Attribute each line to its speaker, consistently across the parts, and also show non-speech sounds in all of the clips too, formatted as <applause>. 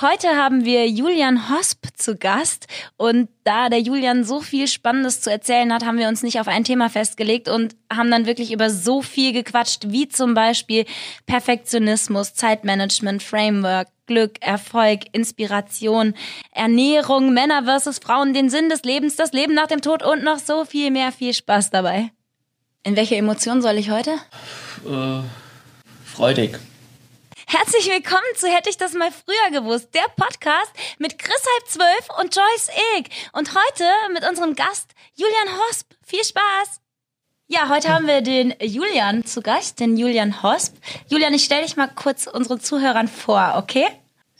Speaker 1: Heute haben wir Julian Hosp zu Gast und da der Julian so viel Spannendes zu erzählen hat, haben wir uns nicht auf ein Thema festgelegt und haben dann wirklich über so viel gequatscht, wie zum Beispiel Perfektionismus, Zeitmanagement, Framework, Glück, Erfolg, Inspiration, Ernährung, Männer versus Frauen, den Sinn des Lebens, das Leben nach dem Tod und noch so viel mehr. Viel Spaß dabei. In welche Emotion soll ich heute?
Speaker 2: Äh, freudig.
Speaker 1: Herzlich willkommen zu Hätte ich das mal früher gewusst, der Podcast mit Chris halb zwölf und Joyce Ilk. Und heute mit unserem Gast Julian Hosp. Viel Spaß! Ja, heute haben wir den Julian zu Gast, den Julian Hosp. Julian, ich stelle dich mal kurz unseren Zuhörern vor, okay?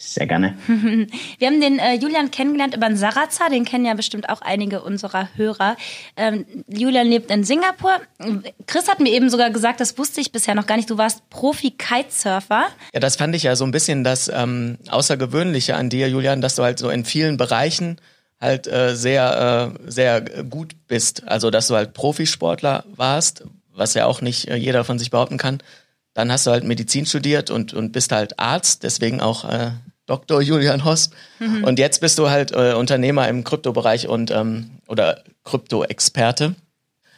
Speaker 3: Sehr gerne. <laughs>
Speaker 1: Wir haben den äh, Julian kennengelernt über den Sarazar, den kennen ja bestimmt auch einige unserer Hörer. Ähm, Julian lebt in Singapur. Chris hat mir eben sogar gesagt, das wusste ich bisher noch gar nicht, du warst Profi-Kitesurfer.
Speaker 2: Ja, das fand ich ja so ein bisschen das ähm, Außergewöhnliche an dir, Julian, dass du halt so in vielen Bereichen halt äh, sehr, äh, sehr gut bist. Also, dass du halt Profisportler warst, was ja auch nicht äh, jeder von sich behaupten kann. Dann hast du halt Medizin studiert und, und bist halt Arzt, deswegen auch äh, Dr. Julian Hoss. Mhm. Und jetzt bist du halt äh, Unternehmer im Kryptobereich und ähm, oder Krypto-Experte.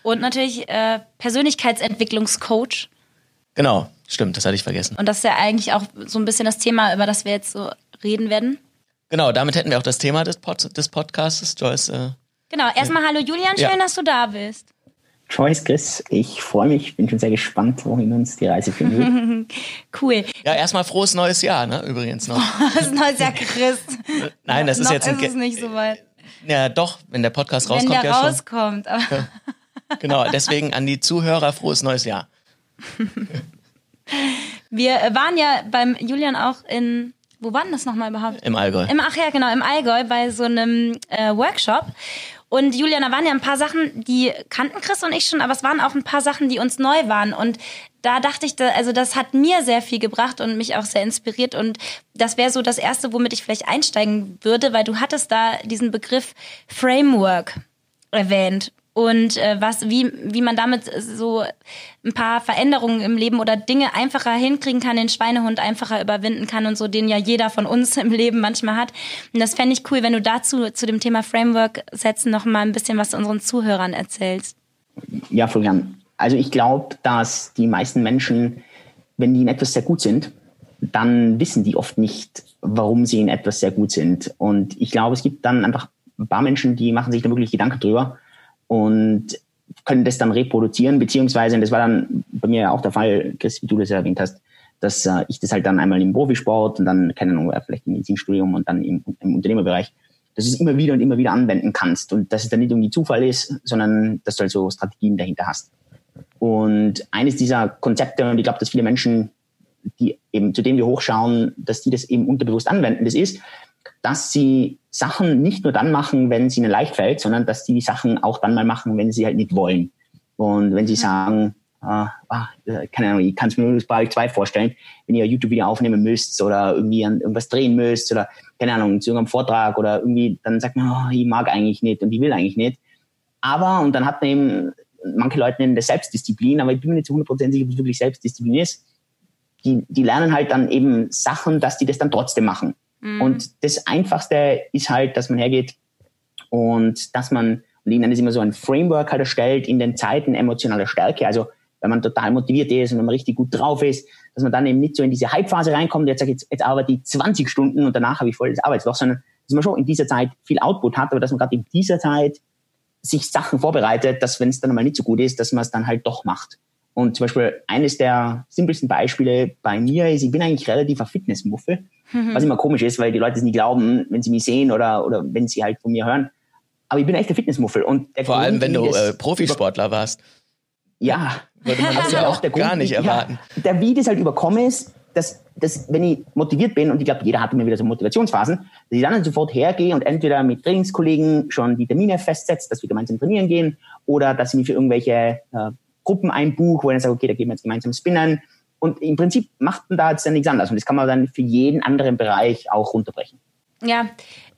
Speaker 1: Und natürlich äh, Persönlichkeitsentwicklungscoach.
Speaker 2: Genau, stimmt, das hatte ich vergessen.
Speaker 1: Und das ist ja eigentlich auch so ein bisschen das Thema, über das wir jetzt so reden werden.
Speaker 2: Genau, damit hätten wir auch das Thema des, Pod des Podcasts, Joyce. Äh,
Speaker 1: genau, erstmal hallo Julian, schön, ja. dass du da bist.
Speaker 3: Joyce, Chris, ich freue mich, bin schon sehr gespannt, wohin uns die Reise führen wird. <laughs>
Speaker 1: cool.
Speaker 2: Ja, erstmal frohes neues Jahr, ne? Übrigens noch. <laughs>
Speaker 1: Frohes neues Jahr, Chris.
Speaker 2: Nein, das ist
Speaker 1: noch
Speaker 2: jetzt ein
Speaker 1: ist es nicht so weit.
Speaker 2: Ja, doch, wenn der Podcast
Speaker 1: wenn
Speaker 2: rauskommt,
Speaker 1: der
Speaker 2: ja
Speaker 1: rauskommt.
Speaker 2: schon. Ja. Genau, deswegen an die Zuhörer frohes neues Jahr. <laughs>
Speaker 1: Wir waren ja beim Julian auch in wo war denn das nochmal überhaupt?
Speaker 2: Im Allgäu.
Speaker 1: Im, ach ja, genau, im Allgäu bei so einem äh, Workshop. Und Julian, da waren ja ein paar Sachen, die kannten Chris und ich schon, aber es waren auch ein paar Sachen, die uns neu waren. Und da dachte ich, also das hat mir sehr viel gebracht und mich auch sehr inspiriert. Und das wäre so das Erste, womit ich vielleicht einsteigen würde, weil du hattest da diesen Begriff Framework erwähnt und äh, was wie wie man damit so ein paar Veränderungen im Leben oder Dinge einfacher hinkriegen kann, den Schweinehund einfacher überwinden kann und so, den ja jeder von uns <laughs> im Leben manchmal hat. Und das fände ich cool, wenn du dazu zu dem Thema Framework setzen noch mal ein bisschen was unseren Zuhörern erzählst.
Speaker 3: Ja, Florian. Also ich glaube, dass die meisten Menschen, wenn die in etwas sehr gut sind, dann wissen die oft nicht, warum sie in etwas sehr gut sind. Und ich glaube, es gibt dann einfach ein paar Menschen, die machen sich da wirklich Gedanken drüber und können das dann reproduzieren, beziehungsweise, und das war dann bei mir auch der Fall, Chris, wie du das ja erwähnt hast, dass äh, ich das halt dann einmal im Profisport und dann, keine Ahnung, vielleicht im Medizinstudium und dann im, im Unternehmerbereich, dass du es immer wieder und immer wieder anwenden kannst und dass es dann nicht irgendwie Zufall ist, sondern dass du halt so Strategien dahinter hast. Und eines dieser Konzepte, und ich glaube, dass viele Menschen, die eben zu denen wir hochschauen, dass die das eben unterbewusst anwenden, das ist, dass sie Sachen nicht nur dann machen, wenn es ihnen leicht fällt, sondern dass sie die Sachen auch dann mal machen, wenn sie halt nicht wollen. Und wenn sie sagen, ah, ah, keine Ahnung, ich kann es mir nur bei euch zwei vorstellen, wenn ihr YouTube-Video aufnehmen müsst oder irgendwie an irgendwas drehen müsst oder keine Ahnung, zu irgendeinem Vortrag oder irgendwie, dann sagt man, oh, ich mag eigentlich nicht und ich will eigentlich nicht. Aber, und dann hat man eben, manche Leute nennen das Selbstdisziplin, aber ich bin mir nicht zu 100% sicher, ob es wirklich Selbstdisziplin ist. Die, die lernen halt dann eben Sachen, dass die das dann trotzdem machen. Mhm. Und das Einfachste ist halt, dass man hergeht und dass man, und ich nenne es immer so ein Framework halt erstellt in den Zeiten emotionaler Stärke. Also wenn man total motiviert ist und wenn man richtig gut drauf ist, dass man dann eben nicht so in diese Hype-Phase reinkommt, jetzt sage ich, jetzt, jetzt arbeite ich 20 Stunden und danach habe ich voll das Arbeitsloch, sondern dass man schon in dieser Zeit viel Output hat, aber dass man gerade in dieser Zeit sich Sachen vorbereitet, dass wenn es dann einmal nicht so gut ist, dass man es dann halt doch macht. Und zum Beispiel eines der simpelsten Beispiele bei mir ist, ich bin eigentlich relativ ein Fitnessmuffel. Mhm. Was immer komisch ist, weil die Leute es nie glauben, wenn sie mich sehen oder, oder wenn sie halt von mir hören. Aber ich bin echt der Fitnessmuffel. Und
Speaker 2: Vor allem, wenn du äh, Profisportler warst.
Speaker 3: Ja.
Speaker 2: Würde man das ja <laughs> auch Grund, gar nicht erwarten.
Speaker 3: Ja, der, wie das halt überkomme ist, dass, dass wenn ich motiviert bin, und ich glaube, jeder hat immer wieder so Motivationsphasen, dass ich dann halt sofort hergehe und entweder mit Trainingskollegen schon die Termine festsetze, dass wir gemeinsam trainieren gehen, oder dass ich mich für irgendwelche äh, Gruppen einbuche, wo ich dann sage, okay, da gehen wir jetzt gemeinsam spinnen und im Prinzip macht man da jetzt dann nichts anderes. Und das kann man dann für jeden anderen Bereich auch runterbrechen.
Speaker 1: Ja,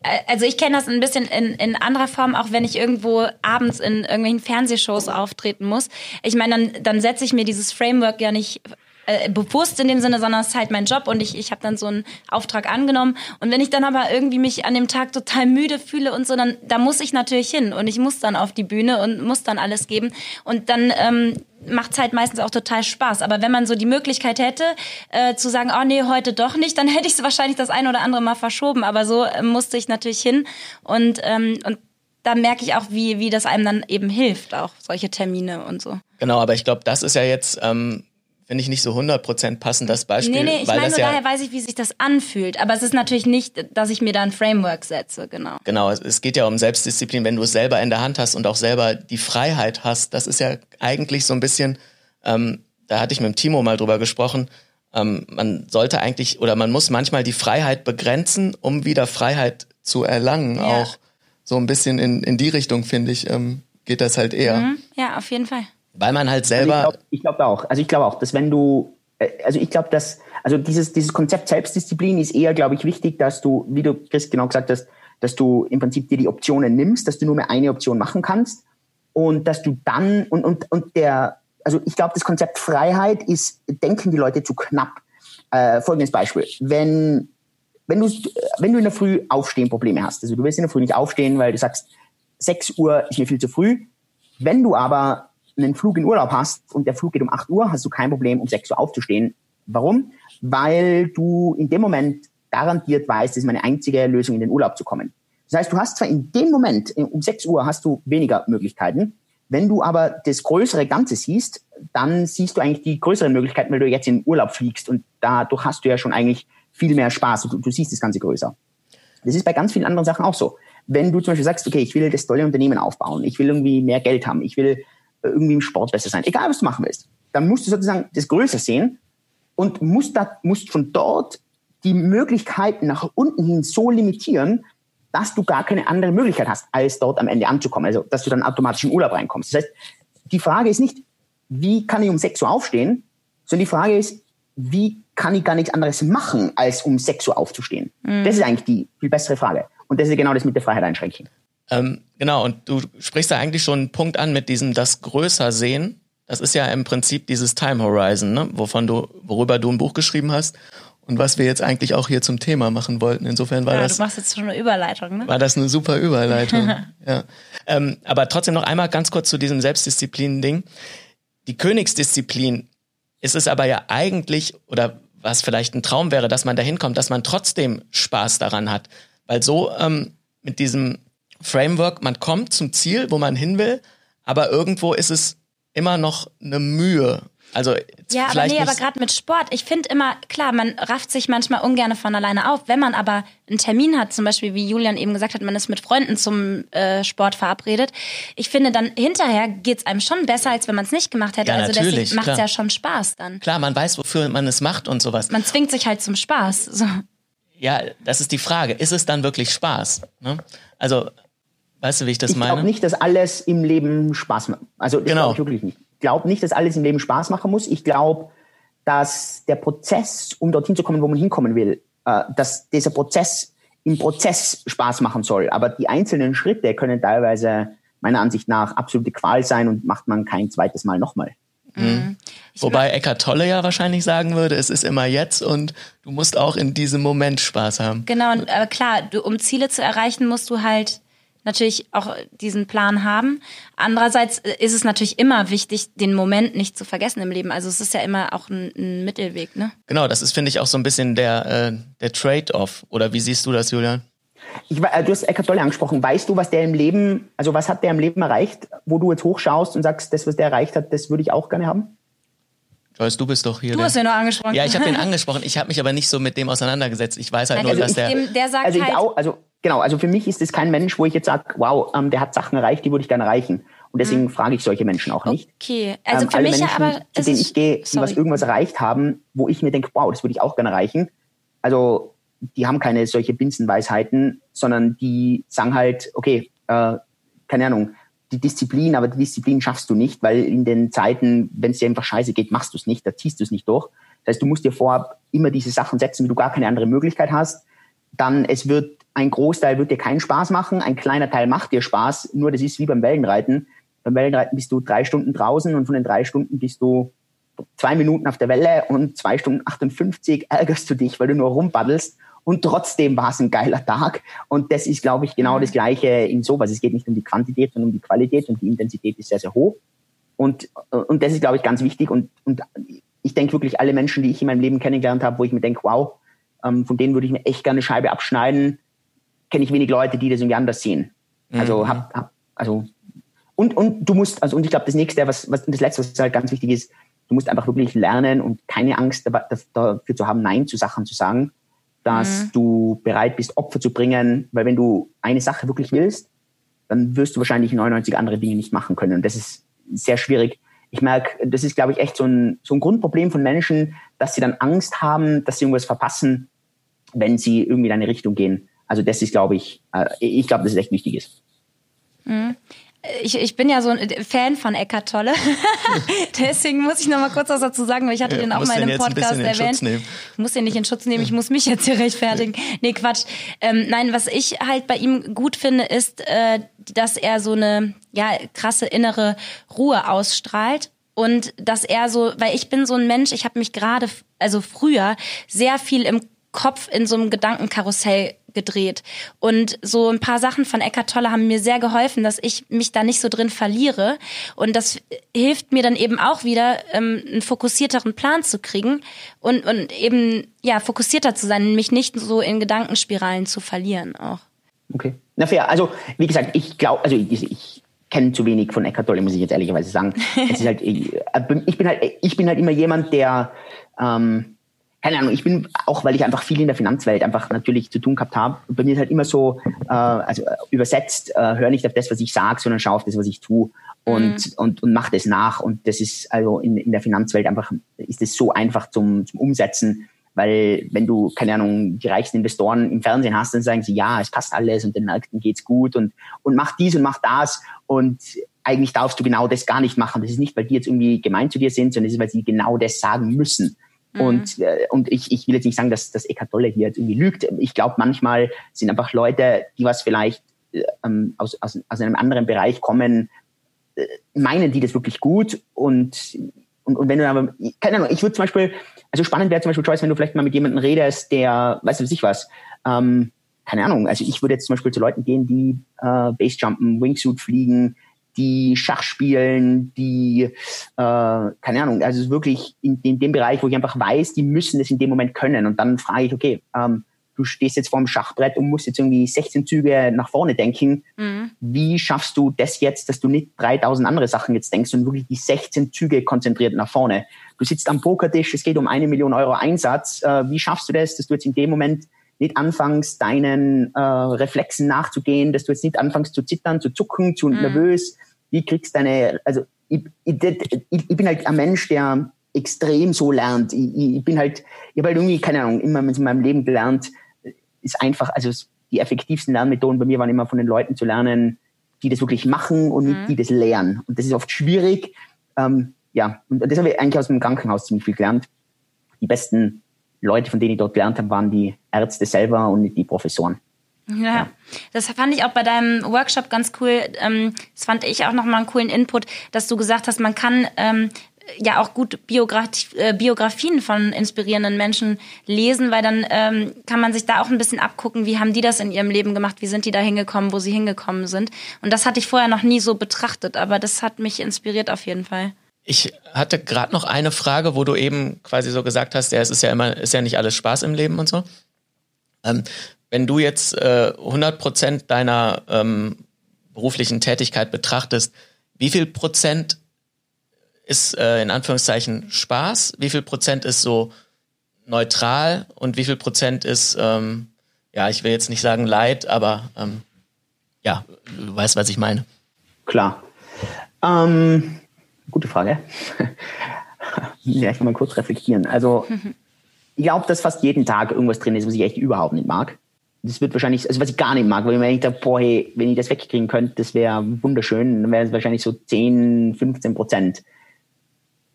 Speaker 1: äh, also ich kenne das ein bisschen in, in anderer Form, auch wenn ich irgendwo abends in irgendwelchen Fernsehshows auftreten muss. Ich meine, dann, dann setze ich mir dieses Framework ja nicht äh, bewusst in dem Sinne, sondern es ist halt mein Job und ich, ich habe dann so einen Auftrag angenommen. Und wenn ich dann aber irgendwie mich an dem Tag total müde fühle und so, dann da muss ich natürlich hin und ich muss dann auf die Bühne und muss dann alles geben. Und dann ähm, macht es halt meistens auch total Spaß. Aber wenn man so die Möglichkeit hätte, äh, zu sagen, oh nee, heute doch nicht, dann <laughs> hätte ich es wahrscheinlich das ein oder andere Mal verschoben. Aber so äh, musste ich natürlich hin. Und, ähm, und da merke ich auch, wie, wie das einem dann eben hilft, auch solche Termine und so.
Speaker 2: Genau, aber ich glaube, das ist ja jetzt ähm, finde ich nicht so 100% passend, das Beispiel.
Speaker 1: Nee, nee, ich meine nur
Speaker 2: ja,
Speaker 1: daher weiß ich, wie sich das anfühlt. Aber es ist natürlich nicht, dass ich mir da ein Framework setze, genau.
Speaker 2: Genau, es- geht ja um Selbstdisziplin, wenn du es selber in der Hand hast und auch selber die Freiheit hast. Das ist ja eigentlich so ein bisschen, ähm, da hatte ich mit dem Timo mal drüber gesprochen, ähm, man sollte eigentlich oder man muss manchmal die Freiheit begrenzen, um wieder Freiheit zu erlangen.
Speaker 1: Ja.
Speaker 2: Auch so ein bisschen in, in die Richtung, finde ich, ähm, geht das halt eher.
Speaker 1: Hm? Ja, auf jeden Fall.
Speaker 2: Weil man halt
Speaker 3: Also
Speaker 2: selber.
Speaker 3: ich glaube glaub auch. Also ich glaube auch, dass wenn du, äh, also ich glaube, dass, also dieses, dieses Konzept Selbstdisziplin ist eher, glaube ich, wichtig, dass du, wie du Chris genau gesagt hast, dass du im Prinzip dir die Optionen nimmst, dass du nur mehr eine Option machen kannst und dass du dann und und und der, also ich glaube, das Konzept Freiheit ist, denken die Leute zu knapp. Äh, folgendes Beispiel: Wenn wenn du wenn du in der Früh aufstehen Probleme hast, also du willst in der Früh nicht aufstehen, weil du sagst 6 Uhr ist mir viel zu früh. Wenn du aber einen Flug in Urlaub hast und der Flug geht um 8 Uhr, hast du kein Problem, um 6 Uhr aufzustehen. Warum? Weil du in dem Moment garantiert weißt, das ist meine einzige Lösung, in den Urlaub zu kommen. Das heißt, du hast zwar in dem Moment, äh, um 6 Uhr hast du weniger Möglichkeiten. Wenn du aber das größere Ganze siehst, dann siehst du eigentlich die größeren Möglichkeiten, weil du jetzt in den Urlaub fliegst und dadurch hast du ja schon eigentlich viel mehr Spaß. Du, du siehst das Ganze größer. Das ist bei ganz vielen anderen Sachen auch so. Wenn du zum Beispiel sagst, okay, ich will das tolle Unternehmen aufbauen, ich will irgendwie mehr Geld haben, ich will irgendwie im Sport besser sein, egal was du machen willst, dann musst du sozusagen das größer sehen und musst, da, musst von dort die Möglichkeiten nach unten hin so limitieren, dass du gar keine andere Möglichkeit hast, als dort am Ende anzukommen. Also, dass du dann automatisch in Urlaub reinkommst. Das heißt, die Frage ist nicht, wie kann ich um 6 Uhr aufstehen, sondern die Frage ist, wie kann ich gar nichts anderes machen, als um 6 Uhr aufzustehen? Das ist eigentlich die viel bessere Frage. Und das ist genau das mit der Freiheit einschränken.
Speaker 2: Ähm, genau, und du sprichst da eigentlich schon einen Punkt an mit diesem das größer sehen. Das ist ja im Prinzip dieses Time Horizon, ne? wovon du, worüber du ein Buch geschrieben hast und was wir jetzt eigentlich auch hier zum Thema machen wollten. Insofern war
Speaker 1: Ja,
Speaker 2: das
Speaker 1: du machst jetzt schon eine Überleitung, ne?
Speaker 2: war das eine super Überleitung. <laughs> ja. ähm, aber trotzdem noch einmal ganz kurz zu diesem Selbstdisziplin-Ding. Die Königsdisziplin ist es aber ja eigentlich, oder was vielleicht ein Traum wäre, dass man dahin kommt, dass man trotzdem Spaß daran hat. Weil so ähm, mit diesem Framework, man kommt zum Ziel, wo man hin will, aber irgendwo ist es immer noch eine Mühe. Also
Speaker 1: Ja, aber nee, aber gerade mit Sport, ich finde immer, klar, man rafft sich manchmal ungern von alleine auf. Wenn man aber einen Termin hat, zum Beispiel, wie Julian eben gesagt hat, man ist mit Freunden zum äh, Sport verabredet, ich finde dann hinterher geht's einem schon besser, als wenn man es nicht gemacht hätte.
Speaker 2: Ja,
Speaker 1: also
Speaker 2: natürlich,
Speaker 1: deswegen macht's
Speaker 2: klar.
Speaker 1: ja schon Spaß dann.
Speaker 2: klar, man weiß, wofür man es macht und sowas.
Speaker 1: Man zwingt sich halt zum Spaß. So.
Speaker 2: Ja, das ist die Frage. Ist es dann wirklich Spaß? Ne? Also, weißt du, wie ich das
Speaker 3: Ich
Speaker 2: meine?
Speaker 3: glaube nicht, dass alles im Leben Spaß macht. Also das
Speaker 2: Genau.
Speaker 3: glaube ich wirklich nicht. Ich glaube nicht, dass alles im Leben Spaß machen muss. Ich glaube, dass der Prozess, um dorthin zu kommen, wo man hinkommen will, äh, dass dieser Prozess im Prozess Spaß machen soll. Aber die einzelnen Schritte können teilweise meiner Ansicht nach absolute Qual sein und macht man kein zweites Mal nochmal.
Speaker 2: Wobei Eckart Tolle ja wahrscheinlich sagen würde, es ist immer jetzt und du musst auch in diesem Moment Spaß haben.
Speaker 1: Genau, und, aber klar, du, um Ziele zu erreichen, musst du halt natürlich auch diesen Plan haben. Andererseits äh, ist es natürlich immer wichtig, den Moment nicht zu vergessen im Leben. Also es ist ja immer auch ein, ein Mittelweg, ne?
Speaker 2: Genau, das ist, finde ich, auch so ein bisschen der, äh, der Trade-off. Oder wie siehst du das, Julian?
Speaker 3: Ich, äh, du hast Eckhart Tolle angesprochen. Weißt du, was der im Leben, also was hat der im Leben erreicht, wo du jetzt hochschaust und sagst, das, was der erreicht hat, das würde ich auch gerne haben?
Speaker 2: Joyce, du bist doch hier.
Speaker 1: Du hast ja nur angesprochen.
Speaker 2: ja, ich habe <laughs> ihn angesprochen. Ich habe mich aber nicht so mit dem auseinandergesetzt. Ich weiß halt
Speaker 1: Nein,
Speaker 2: nur,
Speaker 1: also
Speaker 2: dass der.
Speaker 1: dem, der sagt
Speaker 3: Also ich
Speaker 1: halt,
Speaker 3: auch, also genau, also für mich ist es kein Mensch, wo ich jetzt sage, wow, ähm, der hat Sachen erreicht, die würde ich gerne erreichen. Und deswegen frage ich solche Menschen auch nicht.
Speaker 1: okay, also
Speaker 3: Ähm,
Speaker 1: für
Speaker 3: alle
Speaker 1: mich
Speaker 3: Menschen,
Speaker 1: aber
Speaker 3: zu denen ich gehe, die was irgendwas erreicht haben, wo ich mir denke, wow, das würde ich auch gerne erreichen. Also die haben keine solche Binsenweisheiten, sondern die sagen halt, okay, äh, keine Ahnung, die Disziplin, aber die Disziplin schaffst du nicht, weil in den Zeiten, wenn es dir einfach scheiße geht, machst du es nicht, da ziehst du es nicht durch. Das heißt, du musst dir vorab immer diese Sachen setzen, wie du gar keine andere Möglichkeit hast. Dann es wird ein Großteil wird dir keinen Spaß machen, ein kleiner Teil macht dir Spaß. Nur das ist wie beim Wellenreiten. Beim Wellenreiten bist du drei Stunden draußen und von den drei Stunden bist du zwei Minuten auf der Welle und zwei Stunden 58 ärgerst du dich, weil du nur rumbaddelst und trotzdem war es ein geiler Tag. Und das ist, glaube ich, genau mhm. das Gleiche in sowas. Es geht nicht um die Quantität, sondern um die Qualität und die Intensität ist sehr, sehr hoch. Und, und das ist, glaube ich, ganz wichtig. Und, und ich denke wirklich, alle Menschen, die ich in meinem Leben kennengelernt habe, wo ich mir denke, wow, ähm, von denen würde ich mir echt gerne eine Scheibe abschneiden, kenne ich wenig Leute, die das irgendwie anders sehen. Also, mhm. hab, hab, also und, und du musst, also und ich glaube, das nächste, was, was das letzte, was halt ganz wichtig ist, du musst einfach wirklich lernen und keine Angst dafür zu haben, Nein zu Sachen zu sagen, dass mhm. du bereit bist, Opfer zu bringen, weil wenn du eine Sache wirklich willst, dann wirst du wahrscheinlich 99 andere Dinge nicht machen können. Und das ist sehr schwierig. Ich merke, das ist, glaube ich, echt so ein, so ein Grundproblem von Menschen, dass sie dann Angst haben, dass sie irgendwas verpassen, wenn sie irgendwie in eine Richtung gehen. Also das ist, glaube ich, äh, ich glaube, dass es echt wichtig ist.
Speaker 1: Mhm ich, ich bin ja so ein Fan von Eckart Tolle. <laughs> Deswegen muss ich noch mal kurz was dazu sagen, weil ich hatte ja, den auch mal in einem Podcast erwähnt. Ich muss den nicht in Schutz nehmen, ich muss mich jetzt hier rechtfertigen. Nee, Quatsch. Ähm, nein, was ich halt bei ihm gut finde, ist, äh, dass er so eine ja krasse innere Ruhe ausstrahlt und dass er so, weil ich bin so ein Mensch, ich habe mich gerade, also früher sehr viel im Kopf in so einem Gedankenkarussell gedreht. Und so ein paar Sachen von Eckart Tolle haben mir sehr geholfen, dass ich mich da nicht so drin verliere. Und das hilft mir dann eben auch wieder, ähm, einen fokussierteren Plan zu kriegen und, und eben, ja, fokussierter zu sein, mich nicht so in Gedankenspiralen zu verlieren auch.
Speaker 3: Okay. Na fair. Also, wie gesagt, ich glaube, also ich, ich kenne zu wenig von Eckart Tolle, muss ich jetzt ehrlicherweise sagen. es ist halt, ich, ich bin halt, ich bin halt immer jemand, der, ähm, keine Ahnung, ich bin auch, weil ich einfach viel in der Finanzwelt einfach natürlich zu tun gehabt habe. Bei mir ist halt immer so, äh, also äh, übersetzt, äh, hör nicht auf das, was ich sage, sondern schau auf das, was ich tue und, mhm. und, und mach das nach. Und das ist also in, in der Finanzwelt einfach, ist es so einfach zum, zum Umsetzen. Weil wenn du, keine Ahnung, die reichsten Investoren im Fernsehen hast, dann sagen sie, ja, es passt alles und den Märkten geht's gut und, und mach dies und mach das. Und eigentlich darfst du genau das gar nicht machen. Das ist nicht, weil die jetzt irgendwie gemein zu dir sind, sondern es ist, weil sie genau das sagen müssen. Mhm. Und, äh, und ich, ich will jetzt nicht sagen, dass, dass Eckhart Tolle hier jetzt irgendwie lügt. Ich glaube, manchmal sind einfach Leute, die was vielleicht äh, ähm, aus, aus, aus einem anderen Bereich kommen, äh, meinen die das wirklich gut und und, und wenn du aber, keine Ahnung, ich würde zum Beispiel, also spannend wäre zum Beispiel, Joyce, wenn du vielleicht mal mit jemandem redest, der, weißt du, was ich was, ähm, keine Ahnung, also ich würde jetzt zum Beispiel zu Leuten gehen, die äh, Basejumpen, Wingsuit fliegen, die Schach spielen, die, äh, keine Ahnung, also wirklich in, in dem Bereich, wo ich einfach weiß, die müssen es in dem Moment können. Und dann frage ich, okay, ähm, du stehst jetzt vor dem Schachbrett und musst jetzt irgendwie 16 Züge nach vorne denken. Mhm. Wie schaffst du das jetzt, dass du nicht 3000 andere Sachen jetzt denkst und wirklich die 16 Züge konzentriert nach vorne? Du sitzt am Pokertisch, es geht um eine Million Euro Einsatz. Äh, wie schaffst du das, dass du jetzt in dem Moment nicht anfängst, deinen äh, Reflexen nachzugehen, dass du jetzt nicht anfängst zu zittern, zu zucken, zu mhm. nervös. Wie kriegst deine, also ich, ich, ich, bin halt ein Mensch, der extrem so lernt. Ich, ich bin halt, ich habe halt irgendwie, keine Ahnung, immer in meinem Leben gelernt, ist einfach, also die effektivsten Lernmethoden bei mir waren immer von den Leuten zu lernen, die das wirklich machen und nicht mhm. die das lernen. Und das ist oft schwierig. Ähm, ja, und das habe ich eigentlich aus dem Krankenhaus ziemlich viel gelernt. Die besten Leute, von denen ich dort gelernt habe, waren die Ärzte selber und nicht die Professoren.
Speaker 1: Ja, ja, das fand ich auch bei deinem Workshop ganz cool. Ähm, das fand ich auch nochmal einen coolen Input, dass du gesagt hast, man kann ähm, ja auch gut Biograf äh, Biografien von inspirierenden Menschen lesen, weil dann ähm, kann man sich da auch ein bisschen abgucken, wie haben die das in ihrem Leben gemacht, wie sind die da hingekommen, wo sie hingekommen sind. Und das hatte ich vorher noch nie so betrachtet, aber das hat mich inspiriert auf jeden Fall.
Speaker 2: Ich hatte gerade noch eine Frage, wo du eben quasi so gesagt hast, ja, es ist ja immer, ist ja nicht alles Spaß im Leben und so. Ähm, wenn du jetzt äh, 100 Prozent deiner ähm, beruflichen Tätigkeit betrachtest, wie viel Prozent ist äh, in Anführungszeichen Spaß, wie viel Prozent ist so neutral und wie viel Prozent ist, ähm, ja, ich will jetzt nicht sagen Leid, aber ähm, ja, du weißt, was ich meine.
Speaker 3: Klar. Ähm, Gute Frage. <laughs> ja, ich kann mal kurz reflektieren. Also, ich glaube, dass fast jeden Tag irgendwas drin ist, was ich echt überhaupt nicht mag. Das wird wahrscheinlich, also was ich gar nicht mag, weil wenn ich da, boah, hey, wenn ich das wegkriegen könnte, das wäre wunderschön, dann wäre es wahrscheinlich so 10, 15 Prozent.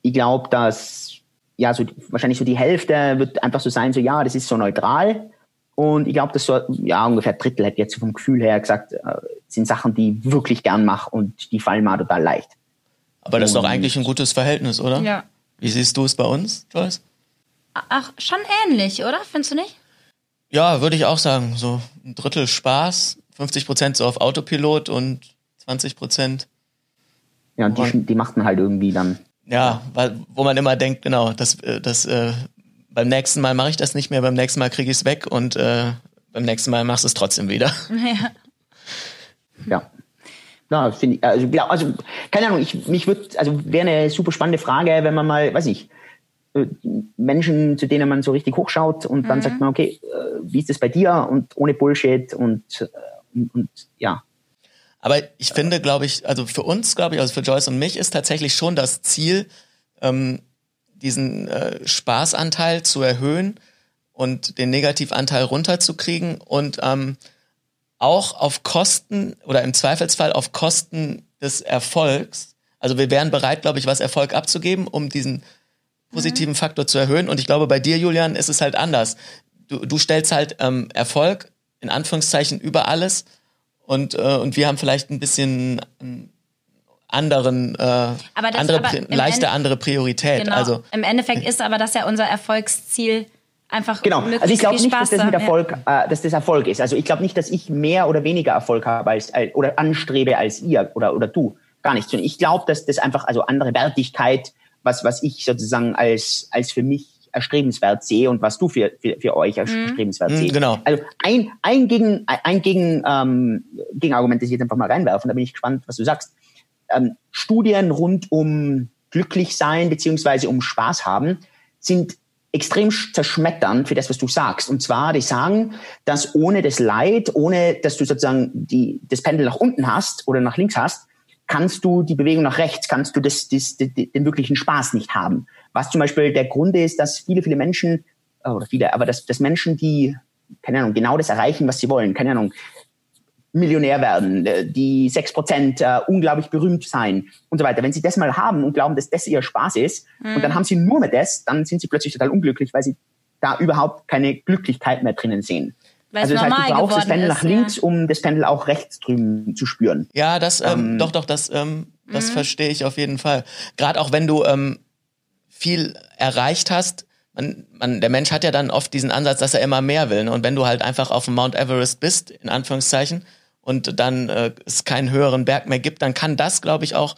Speaker 3: Ich glaube, dass, ja, so, wahrscheinlich so die Hälfte wird einfach so sein, so, ja, das ist so neutral. Und ich glaube, dass so, ja, ungefähr ein Drittel hätte jetzt vom Gefühl her gesagt, äh, sind Sachen, die ich wirklich gern mache und die fallen mir total leicht.
Speaker 2: Aber das ist doch eigentlich ein gutes Verhältnis, oder?
Speaker 1: Ja.
Speaker 2: Wie siehst du es bei uns, Joyce?
Speaker 1: Ach, schon ähnlich, oder? Findest du nicht?
Speaker 2: Ja, würde ich auch sagen. So ein Drittel Spaß, 50 Prozent so auf Autopilot und 20 Prozent.
Speaker 3: Ja, und die, die macht man halt irgendwie dann.
Speaker 2: Ja, weil, wo man immer denkt, genau, das, äh, das, äh, beim nächsten Mal mache ich das nicht mehr, beim nächsten Mal kriege ich es weg und äh, beim nächsten Mal machst du es trotzdem wieder. <laughs>
Speaker 1: Ja.
Speaker 3: Ja. Ja, finde ich, also, glaub, also, keine Ahnung, ich, mich würde, also wäre eine super spannende Frage, wenn man mal, weiß ich, äh, Menschen, zu denen man so richtig hochschaut und dann mhm. sagt man, okay, äh, wie ist das bei dir und ohne Bullshit und, äh, und, und ja.
Speaker 2: Aber ich finde, glaube ich, also für uns, glaube ich, also für Joyce und mich ist tatsächlich schon das Ziel, ähm, diesen äh, Spaßanteil zu erhöhen und den Negativanteil runterzukriegen und ähm, auch auf Kosten oder im Zweifelsfall auf Kosten des Erfolgs. Also wir wären bereit, glaube ich, was Erfolg abzugeben, um diesen positiven mhm. Faktor zu erhöhen. Und ich glaube, bei dir, Julian, ist es halt anders. Du, du stellst halt ähm, Erfolg in Anführungszeichen über alles und, äh, und wir haben vielleicht ein bisschen ähm, anderen, äh, aber andere, leichte Ende, andere Priorität.
Speaker 1: Genau.
Speaker 2: Also
Speaker 1: im Endeffekt ist aber das ja unser Erfolgsziel einfach
Speaker 3: genau. Also ich glaube nicht, dass das mit Erfolg, ja. äh, dass das Erfolg ist. Also ich glaube nicht, dass ich mehr oder weniger Erfolg habe als oder anstrebe als ihr oder oder du. Gar nicht. Ich glaube, dass das einfach also andere Wertigkeit, was was ich sozusagen als als für mich erstrebenswert sehe und was du für, für, für euch als mhm. erstrebenswert mhm, siehst.
Speaker 2: Genau.
Speaker 3: Also ein, ein Gegen, ein Gegen, ähm, Gegenargument, das ich jetzt einfach mal reinwerfen, da bin ich gespannt, was du sagst. Ähm, Studien rund um glücklich sein beziehungsweise um Spaß haben sind extrem zerschmetternd für das, was du sagst. Und zwar, die sagen, dass ohne das Leid, ohne dass du sozusagen die, das Pendel nach unten hast oder nach links hast, kannst du die Bewegung nach rechts, kannst du das, das, das, den wirklichen Spaß nicht haben. Was zum Beispiel der Grund ist, dass viele, viele Menschen, äh, oder viele, aber dass, dass Menschen, die, keine Ahnung, genau das erreichen, was sie wollen, keine Ahnung, Millionär werden, äh, die sechs Prozent äh, unglaublich berühmt sein und so weiter. Wenn sie das mal haben und glauben, dass das ihr Spaß ist mhm. und dann haben sie nur mehr das, dann sind sie plötzlich total unglücklich, weil sie da überhaupt keine Glücklichkeit mehr drinnen sehen.
Speaker 1: Weil also das heißt,
Speaker 3: du brauchst das Pendel ist, nach links, ja. um das Pendel auch rechts drüben zu spüren.
Speaker 2: Ja, das, ähm, ähm, doch, doch, das, ähm, das mhm. verstehe ich auf jeden Fall. Gerade auch wenn du ähm, viel erreicht hast, man, man, der Mensch hat ja dann oft diesen Ansatz, dass er immer mehr will. Ne? Und wenn du halt einfach auf dem Mount Everest bist, in Anführungszeichen, und dann äh, es keinen höheren Berg mehr gibt, dann kann das, glaube ich, auch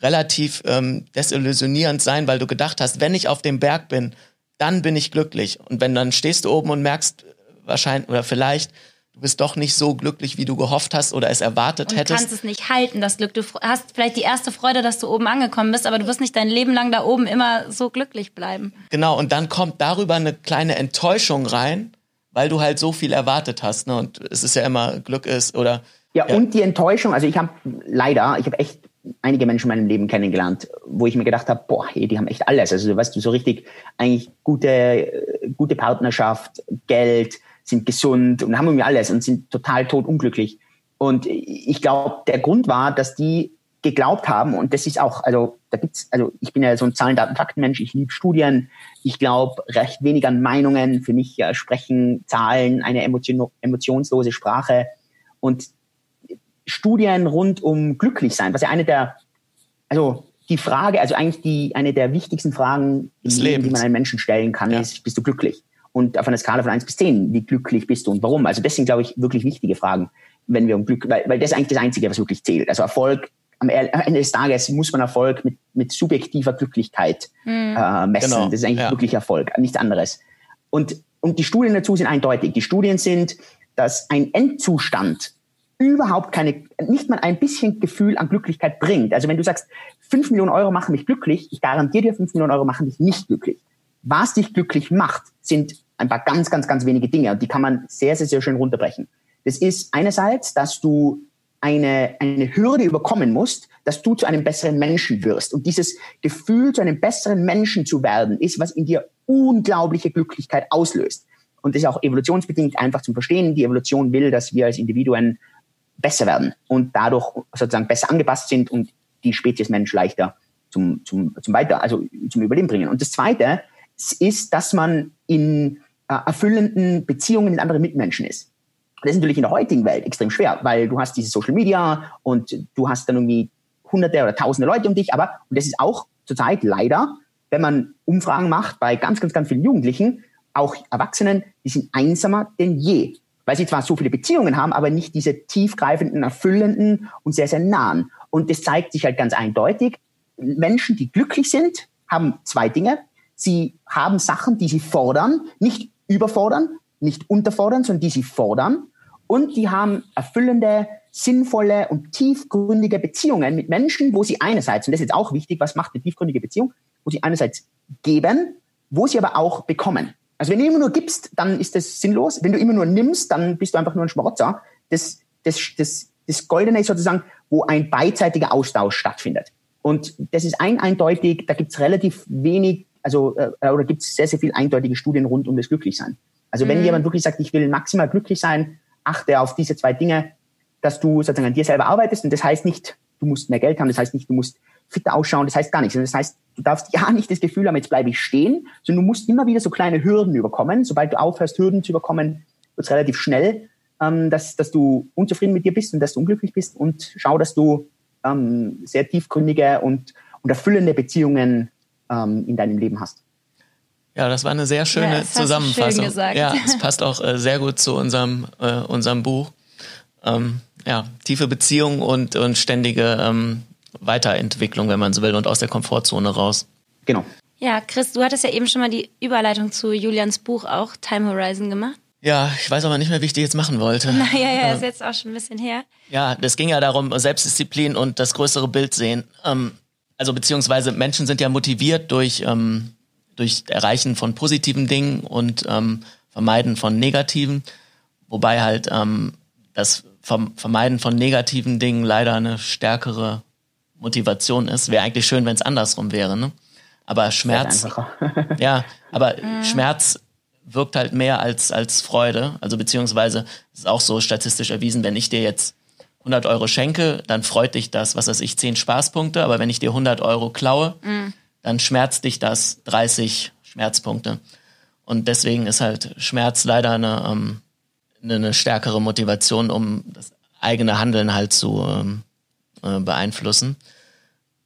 Speaker 2: relativ ähm, desillusionierend sein, weil du gedacht hast, wenn ich auf dem Berg bin, dann bin ich glücklich. Und wenn dann stehst du oben und merkst äh, wahrscheinlich oder vielleicht, du bist doch nicht so glücklich, wie du gehofft hast oder es erwartet
Speaker 1: und
Speaker 2: hättest.
Speaker 1: Du kannst es nicht halten, das Glück. Du hast vielleicht die erste Freude, dass du oben angekommen bist, aber du wirst nicht dein Leben lang da oben immer so glücklich bleiben.
Speaker 2: Genau, und dann kommt darüber eine kleine Enttäuschung rein weil du halt so viel erwartet hast. Ne? Und es ist ja immer Glück ist oder.
Speaker 3: Ja, ja. und die Enttäuschung. Also ich habe leider, ich habe echt einige Menschen in meinem Leben kennengelernt, wo ich mir gedacht habe, boah, hey, die haben echt alles. Also weißt du, so richtig eigentlich gute, gute Partnerschaft, Geld, sind gesund und haben irgendwie alles und sind total tot unglücklich. Und ich glaube, der Grund war, dass die geglaubt haben, und das ist auch, also da gibt's, also ich bin ja so ein Zahlen, Daten, Faktenmensch, ich liebe Studien, ich glaube recht wenig an Meinungen, für mich ja, sprechen Zahlen eine emotion, emotionslose Sprache und Studien rund um Glücklichsein, was ja eine der, also die Frage, also eigentlich die, eine der wichtigsten Fragen, Leben, die man einem Menschen stellen kann, ja. ist, bist du glücklich? Und auf einer Skala von eins bis zehn, wie glücklich bist du und warum? Also das sind, glaube ich, wirklich wichtige Fragen, wenn wir um Glück, weil, weil das ist eigentlich das Einzige, was wirklich zählt. Also Erfolg am Ende des Tages muss man Erfolg mit, mit subjektiver Glücklichkeit mhm. äh, messen. Genau. Das ist eigentlich ja. wirklich Erfolg, nichts anderes. Und, und die Studien dazu sind eindeutig. Die Studien sind, dass ein Endzustand überhaupt keine, nicht mal ein bisschen Gefühl an Glücklichkeit bringt. Also wenn du sagst, fünf Millionen Euro machen mich glücklich, ich garantiere dir, fünf Millionen Euro machen dich nicht glücklich. Was dich glücklich macht, sind ein paar ganz, ganz, ganz wenige Dinge und die kann man sehr, sehr, sehr schön runterbrechen. Das ist einerseits, dass du eine, eine Hürde überkommen musst, dass du zu einem besseren Menschen wirst. Und dieses Gefühl, zu einem besseren Menschen zu werden, ist, was in dir unglaubliche Glücklichkeit auslöst. Und ist auch evolutionsbedingt einfach zum Verstehen. Die Evolution will, dass wir als Individuen besser werden und dadurch sozusagen besser angepasst sind und die Spezies Mensch leichter zum, zum, zum Weiter, also zum Überleben bringen. Und das Zweite ist, dass man in äh, erfüllenden Beziehungen mit anderen Mitmenschen ist. Das ist natürlich in der heutigen Welt extrem schwer, weil du hast diese Social Media und du hast dann irgendwie hunderte oder tausende Leute um dich, aber, und das ist auch zurzeit leider wenn man Umfragen macht bei ganz, ganz, ganz vielen Jugendlichen, auch Erwachsenen, die sind einsamer denn je. Weil sie zwar so viele Beziehungen haben, aber nicht diese tiefgreifenden, erfüllenden und sehr, sehr nahen. Und das zeigt sich halt ganz eindeutig. Menschen, die glücklich sind, haben zwei Dinge. Sie haben Sachen, die sie fordern, nicht überfordern, nicht unterfordern, sondern die sie fordern. Und die haben erfüllende, sinnvolle und tiefgründige Beziehungen mit Menschen, wo sie einerseits, und das ist jetzt auch wichtig, was macht eine tiefgründige Beziehung, wo sie einerseits geben, wo sie aber auch bekommen. Also wenn du immer nur gibst, dann ist das sinnlos. Wenn du immer nur nimmst, dann bist du einfach nur ein Schmarotzer. Das, das, das, das Goldene ist sozusagen, wo ein beidseitiger Austausch stattfindet. Und das ist ein eindeutig, da gibt es relativ wenig, also äh, oder gibt es sehr, sehr viel eindeutige Studien rund um das Glücklichsein. Also wenn mhm. jemand wirklich sagt, ich will maximal glücklich sein, achte auf diese zwei Dinge, dass du sozusagen an dir selber arbeitest. Und das heißt nicht, du musst mehr Geld haben, das heißt nicht, du musst fitter ausschauen, das heißt gar nichts. Das heißt, du darfst <laughs> ja nicht das Gefühl haben, jetzt bleibe ich stehen, sondern du musst immer wieder so kleine Hürden überkommen. Sobald du aufhörst, Hürden zu überkommen, wird es relativ schnell, ähm, dass, dass du unzufrieden mit dir bist und dass du unglücklich bist und schau, dass du ähm, sehr tiefgründige und, und erfüllende Beziehungen ähm, in deinem Leben hast.
Speaker 2: Ja, das war eine sehr schöne ja, Zusammenfassung. Schön ja, es <laughs> passt auch äh, sehr gut zu unserem, äh, unserem Buch. Ähm, ja, tiefe Beziehungen und, und ständige ähm, Weiterentwicklung, wenn man so will, und aus der Komfortzone raus.
Speaker 3: Genau.
Speaker 1: Ja, Chris, du hattest ja eben schon mal die Überleitung zu Julians Buch auch, Time Horizon, gemacht.
Speaker 2: Ja, ich weiß aber nicht mehr, wie ich die jetzt machen wollte. <laughs>
Speaker 1: Naja, ja, ist jetzt auch schon ein bisschen her.
Speaker 2: Ja, das ging ja darum, Selbstdisziplin und das größere Bild sehen. Ähm, also beziehungsweise Menschen sind ja motiviert durch, ähm, durch Erreichen von positiven Dingen und ähm, Vermeiden von negativen. Wobei halt ähm, das Vermeiden von negativen Dingen leider eine stärkere Motivation ist. Wäre eigentlich schön, wenn es andersrum wäre. Ne? Aber Schmerz, <laughs> ja, aber <laughs> mhm. Schmerz wirkt halt mehr als als Freude. Also beziehungsweise ist auch so statistisch erwiesen, wenn ich dir jetzt 100 Euro schenke, dann freut dich das, was weiß ich, 10 Spaßpunkte. Aber wenn ich dir 100 Euro klaue, mhm. Dann schmerzt dich das 30 Schmerzpunkte. Und deswegen ist halt Schmerz leider eine, ähm, eine stärkere Motivation, um das eigene Handeln halt zu ähm, äh, beeinflussen.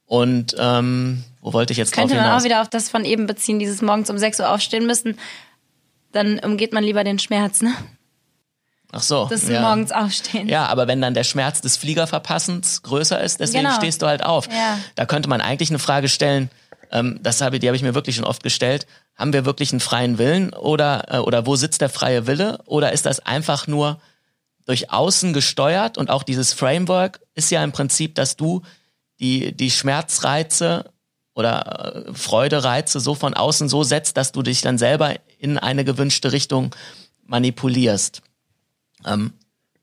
Speaker 2: Und ähm, wo wollte ich jetzt
Speaker 1: Könnte man auch wieder auf das von eben beziehen, dieses morgens um 6 Uhr aufstehen müssen. Dann umgeht man lieber den Schmerz, ne?
Speaker 2: Ach so.
Speaker 1: Das ja. morgens aufstehen.
Speaker 2: Ja, aber wenn dann der Schmerz des Fliegerverpassens größer ist, deswegen genau. stehst du halt auf. Ja. Da könnte man eigentlich eine Frage stellen, ähm, das habe, die habe ich mir wirklich schon oft gestellt. Haben wir wirklich einen freien Willen oder, äh, oder wo sitzt der freie Wille? Oder ist das einfach nur durch außen gesteuert und auch dieses Framework ist ja im Prinzip, dass du die, die Schmerzreize oder äh, Freudereize so von außen so setzt, dass du dich dann selber in eine gewünschte Richtung manipulierst. Ähm,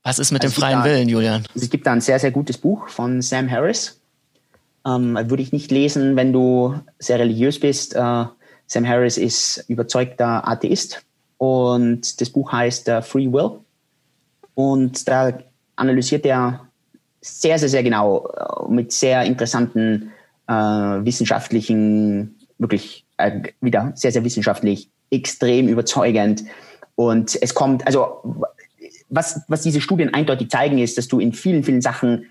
Speaker 2: was ist mit also dem freien da, Willen, Julian?
Speaker 3: Es gibt da ein sehr, sehr gutes Buch von Sam Harris. Ähm, würde ich nicht lesen, wenn du sehr religiös bist. Äh, Sam Harris ist überzeugter Atheist und das Buch heißt uh, Free Will. Und da analysiert er sehr, sehr, sehr genau äh, mit sehr interessanten äh, wissenschaftlichen, wirklich äh, wieder sehr, sehr wissenschaftlich, extrem überzeugend. Und es kommt, also was, was diese Studien eindeutig zeigen, ist, dass du in vielen, vielen Sachen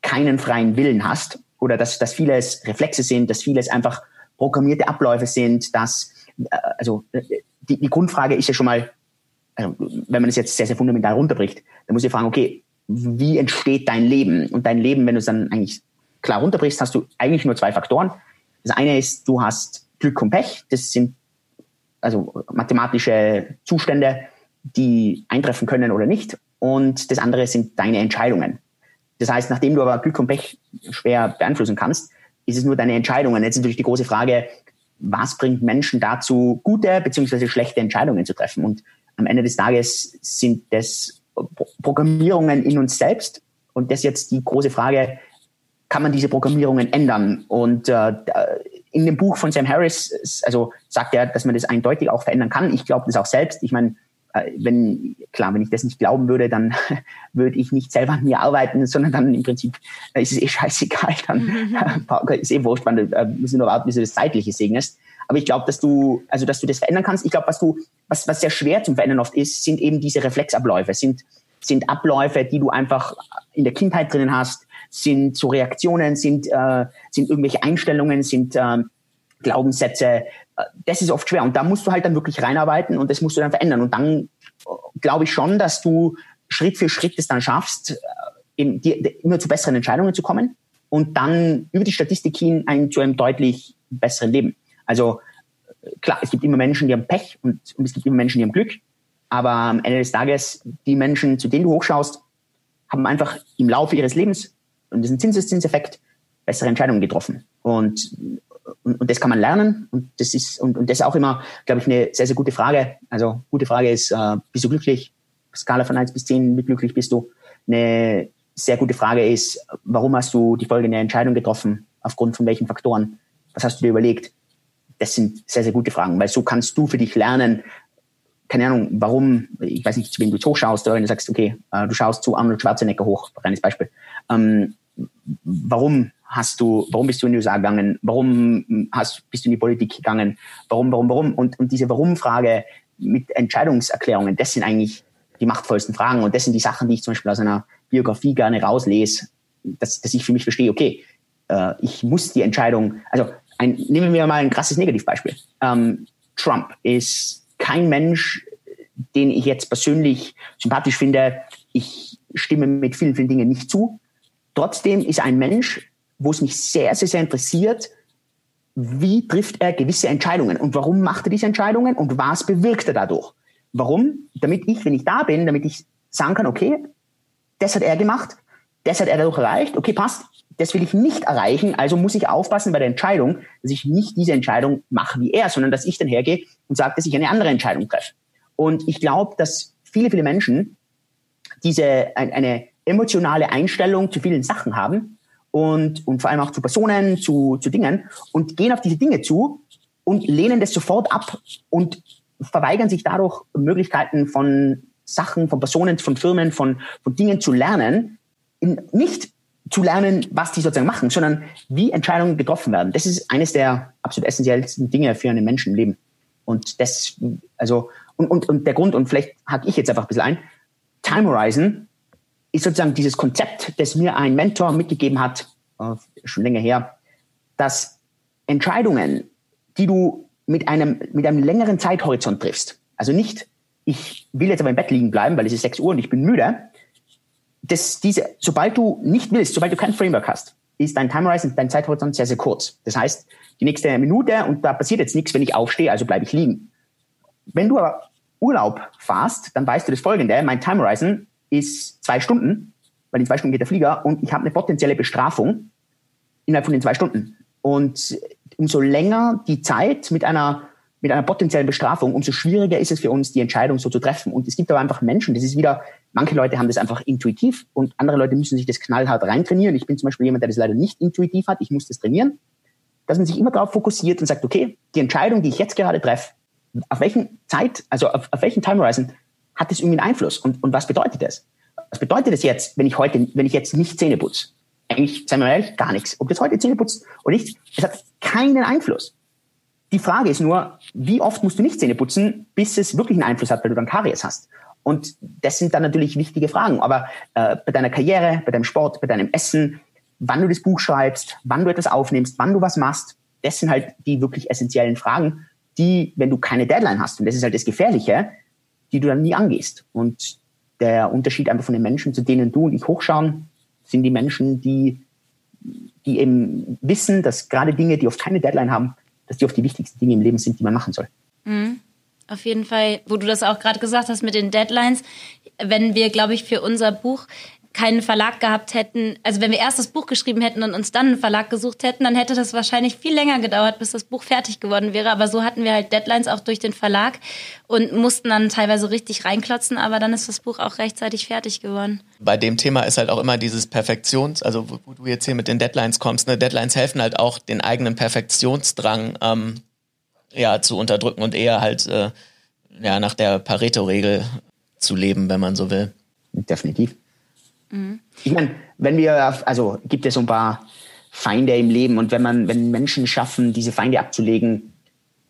Speaker 3: keinen freien Willen hast oder dass, dass vieles Reflexe sind, dass vieles einfach programmierte Abläufe sind, dass, äh, also die, die Grundfrage ist ja schon mal, also, wenn man es jetzt sehr, sehr fundamental runterbricht, dann muss ich fragen, okay, wie entsteht dein Leben? Und dein Leben, wenn du es dann eigentlich klar runterbrichst, hast du eigentlich nur zwei Faktoren. Das eine ist, du hast Glück und Pech. Das sind also mathematische Zustände, die eintreffen können oder nicht. Und das andere sind deine Entscheidungen. Das heißt, nachdem du aber Glück und Pech schwer beeinflussen kannst, ist es nur deine Entscheidungen. Jetzt ist natürlich die große Frage, was bringt Menschen dazu, gute beziehungsweise schlechte Entscheidungen zu treffen? Und am Ende des Tages sind das Programmierungen in uns selbst. Und das ist jetzt die große Frage, kann man diese Programmierungen ändern? Und äh, in dem Buch von Sam Harris, also sagt er, dass man das eindeutig auch verändern kann. Ich glaube das auch selbst. Ich meine, äh, wenn, klar, wenn ich das nicht glauben würde, dann <laughs> würde ich nicht selber an mir arbeiten, sondern dann im Prinzip äh, ist es eh scheißegal, dann <laughs> mhm. ist eh wurscht, äh, müssen nur warten, bis du das Zeitliche segnest. Aber ich glaube, dass du, also dass du das verändern kannst. Ich glaube, was du, was, was sehr schwer zum Verändern oft ist, sind eben diese Reflexabläufe, sind, sind Abläufe, die du einfach in der Kindheit drinnen hast, sind so Reaktionen, sind, äh, sind irgendwelche Einstellungen, sind äh, Glaubenssätze. Äh, das ist oft schwer. Und da musst du halt dann wirklich reinarbeiten und das musst du dann verändern. Und dann äh, glaube ich schon, dass du Schritt für Schritt es dann schaffst, eben die, immer zu besseren Entscheidungen zu kommen und dann über die Statistik hin ein, zu einem deutlich besseren Leben. Also klar, es gibt immer Menschen, die haben Pech und, und es gibt immer Menschen, die haben Glück. Aber am Ende des Tages, die Menschen, zu denen du hochschaust, haben einfach im Laufe ihres Lebens, und ein Zinseszinseffekt, bessere Entscheidungen getroffen. Und, und, und das kann man lernen. Und das ist, und, und das ist auch immer, glaube ich, eine sehr, sehr gute Frage. Also, gute Frage ist, äh, bist du glücklich? Skala von eins bis zehn, wie glücklich bist du? Eine sehr gute Frage ist, warum hast du die folgende Entscheidung getroffen? Aufgrund von welchen Faktoren? Was hast du dir überlegt? Das sind sehr, sehr gute Fragen, weil so kannst du für dich lernen, keine Ahnung, warum, ich weiß nicht, zu wem du hochschaust, oder wenn du sagst, okay, äh, du schaust zu Arnold Schwarzenegger hoch, reines Beispiel. Ähm, warum hast du, warum bist du in die USA gegangen? Warum hast, bist du in die Politik gegangen? Warum, warum, warum? Und, und diese Warum-Frage mit Entscheidungserklärungen, das sind eigentlich die machtvollsten Fragen. Und das sind die Sachen, die ich zum Beispiel aus einer Biografie gerne rauslese, dass, dass ich für mich verstehe, okay, äh, ich muss die Entscheidung, also ein, nehmen wir mal ein krasses Negativbeispiel. Ähm, Trump ist kein Mensch, den ich jetzt persönlich sympathisch finde. Ich stimme mit vielen, vielen Dingen nicht zu. Trotzdem ist ein Mensch, wo es mich sehr, sehr, sehr interessiert, wie trifft er gewisse Entscheidungen und warum macht er diese Entscheidungen und was bewirkt er dadurch? Warum? Damit ich, wenn ich da bin, damit ich sagen kann, okay, das hat er gemacht, das hat er dadurch erreicht, okay, passt, das will ich nicht erreichen, also muss ich aufpassen bei der Entscheidung, dass ich nicht diese Entscheidung mache wie er, sondern dass ich dann hergehe und sage, dass ich eine andere Entscheidung treffe. Und ich glaube, dass viele, viele Menschen diese, eine emotionale Einstellung zu vielen Sachen haben und, und vor allem auch zu Personen, zu, zu Dingen und gehen auf diese Dinge zu und lehnen das sofort ab und verweigern sich dadurch Möglichkeiten von Sachen, von Personen, von Firmen, von, von Dingen zu lernen, in, nicht zu lernen, was die sozusagen machen, sondern wie Entscheidungen getroffen werden. Das ist eines der absolut essentiellsten Dinge für einen Menschen im Leben. Und das, also, und, und, und der Grund, und vielleicht hake ich jetzt einfach ein bisschen ein, Time Horizon ist sozusagen dieses Konzept, das mir ein Mentor mitgegeben hat, äh, schon länger her, dass Entscheidungen, die du mit einem, mit einem längeren Zeithorizont triffst, also nicht, ich will jetzt aber im Bett liegen bleiben, weil es ist 6 Uhr und ich bin müde, das, diese, sobald du nicht willst, sobald du kein Framework hast, ist dein Time Horizon, dein Zeithorizont sehr, sehr kurz. Das heißt, die nächste Minute und da passiert jetzt nichts, wenn ich aufstehe, also bleibe ich liegen. Wenn du aber Urlaub fährst, dann weißt du das folgende, mein Time Horizon ist zwei Stunden, weil in zwei Stunden geht der Flieger und ich habe eine potenzielle Bestrafung innerhalb von den zwei Stunden. Und umso länger die Zeit mit einer, mit einer potenziellen Bestrafung, umso schwieriger ist es für uns, die Entscheidung so zu treffen. Und es gibt aber einfach Menschen, das ist wieder, manche Leute haben das einfach intuitiv und andere Leute müssen sich das knallhart reintrainieren. Ich bin zum Beispiel jemand, der das leider nicht intuitiv hat. Ich muss das trainieren. Dass man sich immer darauf fokussiert und sagt, okay, die Entscheidung, die ich jetzt gerade treffe, auf welchen Zeit, also auf, auf welchen Time Horizon hat das irgendwie einen Einfluss? Und, und was bedeutet das? Was bedeutet das jetzt, wenn ich heute, wenn ich jetzt nicht Zähne putze? Eigentlich, seien wir mal ehrlich, gar nichts. Ob das heute Zähne putzt oder nicht, es hat keinen Einfluss. Die Frage ist nur, wie oft musst du nicht Zähne putzen, bis es wirklich einen Einfluss hat, weil du dann Karies hast? Und das sind dann natürlich wichtige Fragen. Aber äh, bei deiner Karriere, bei deinem Sport, bei deinem Essen, wann du das Buch schreibst, wann du etwas aufnimmst, wann du was machst, das sind halt die wirklich essentiellen Fragen, die, wenn du keine Deadline hast, und das ist halt das Gefährliche, die du dann nie angehst. Und der Unterschied einfach von den Menschen, zu denen du und ich hochschauen, sind die Menschen, die, die eben wissen, dass gerade Dinge, die oft keine Deadline haben, dass die oft die wichtigsten Dinge im Leben sind, die man machen soll.
Speaker 1: Mhm. Auf jeden Fall, wo du das auch gerade gesagt hast mit den Deadlines, wenn wir, glaube ich, für unser Buch keinen Verlag gehabt hätten, also wenn wir erst das Buch geschrieben hätten und uns dann einen Verlag gesucht hätten, dann hätte das wahrscheinlich viel länger gedauert, bis das Buch fertig geworden wäre. Aber so hatten wir halt Deadlines auch durch den Verlag und mussten dann teilweise richtig reinklotzen, aber dann ist das Buch auch rechtzeitig fertig geworden.
Speaker 2: Bei dem Thema ist halt auch immer dieses Perfektions, also wo, wo du jetzt hier mit den Deadlines kommst, ne? Deadlines helfen halt auch, den eigenen Perfektionsdrang ähm, ja, zu unterdrücken und eher halt äh, ja, nach der Pareto-Regel zu leben, wenn man so will.
Speaker 3: Definitiv. Mhm. Ich meine, wenn wir, also gibt es so ein paar Feinde im Leben und wenn man, wenn Menschen schaffen, diese Feinde abzulegen,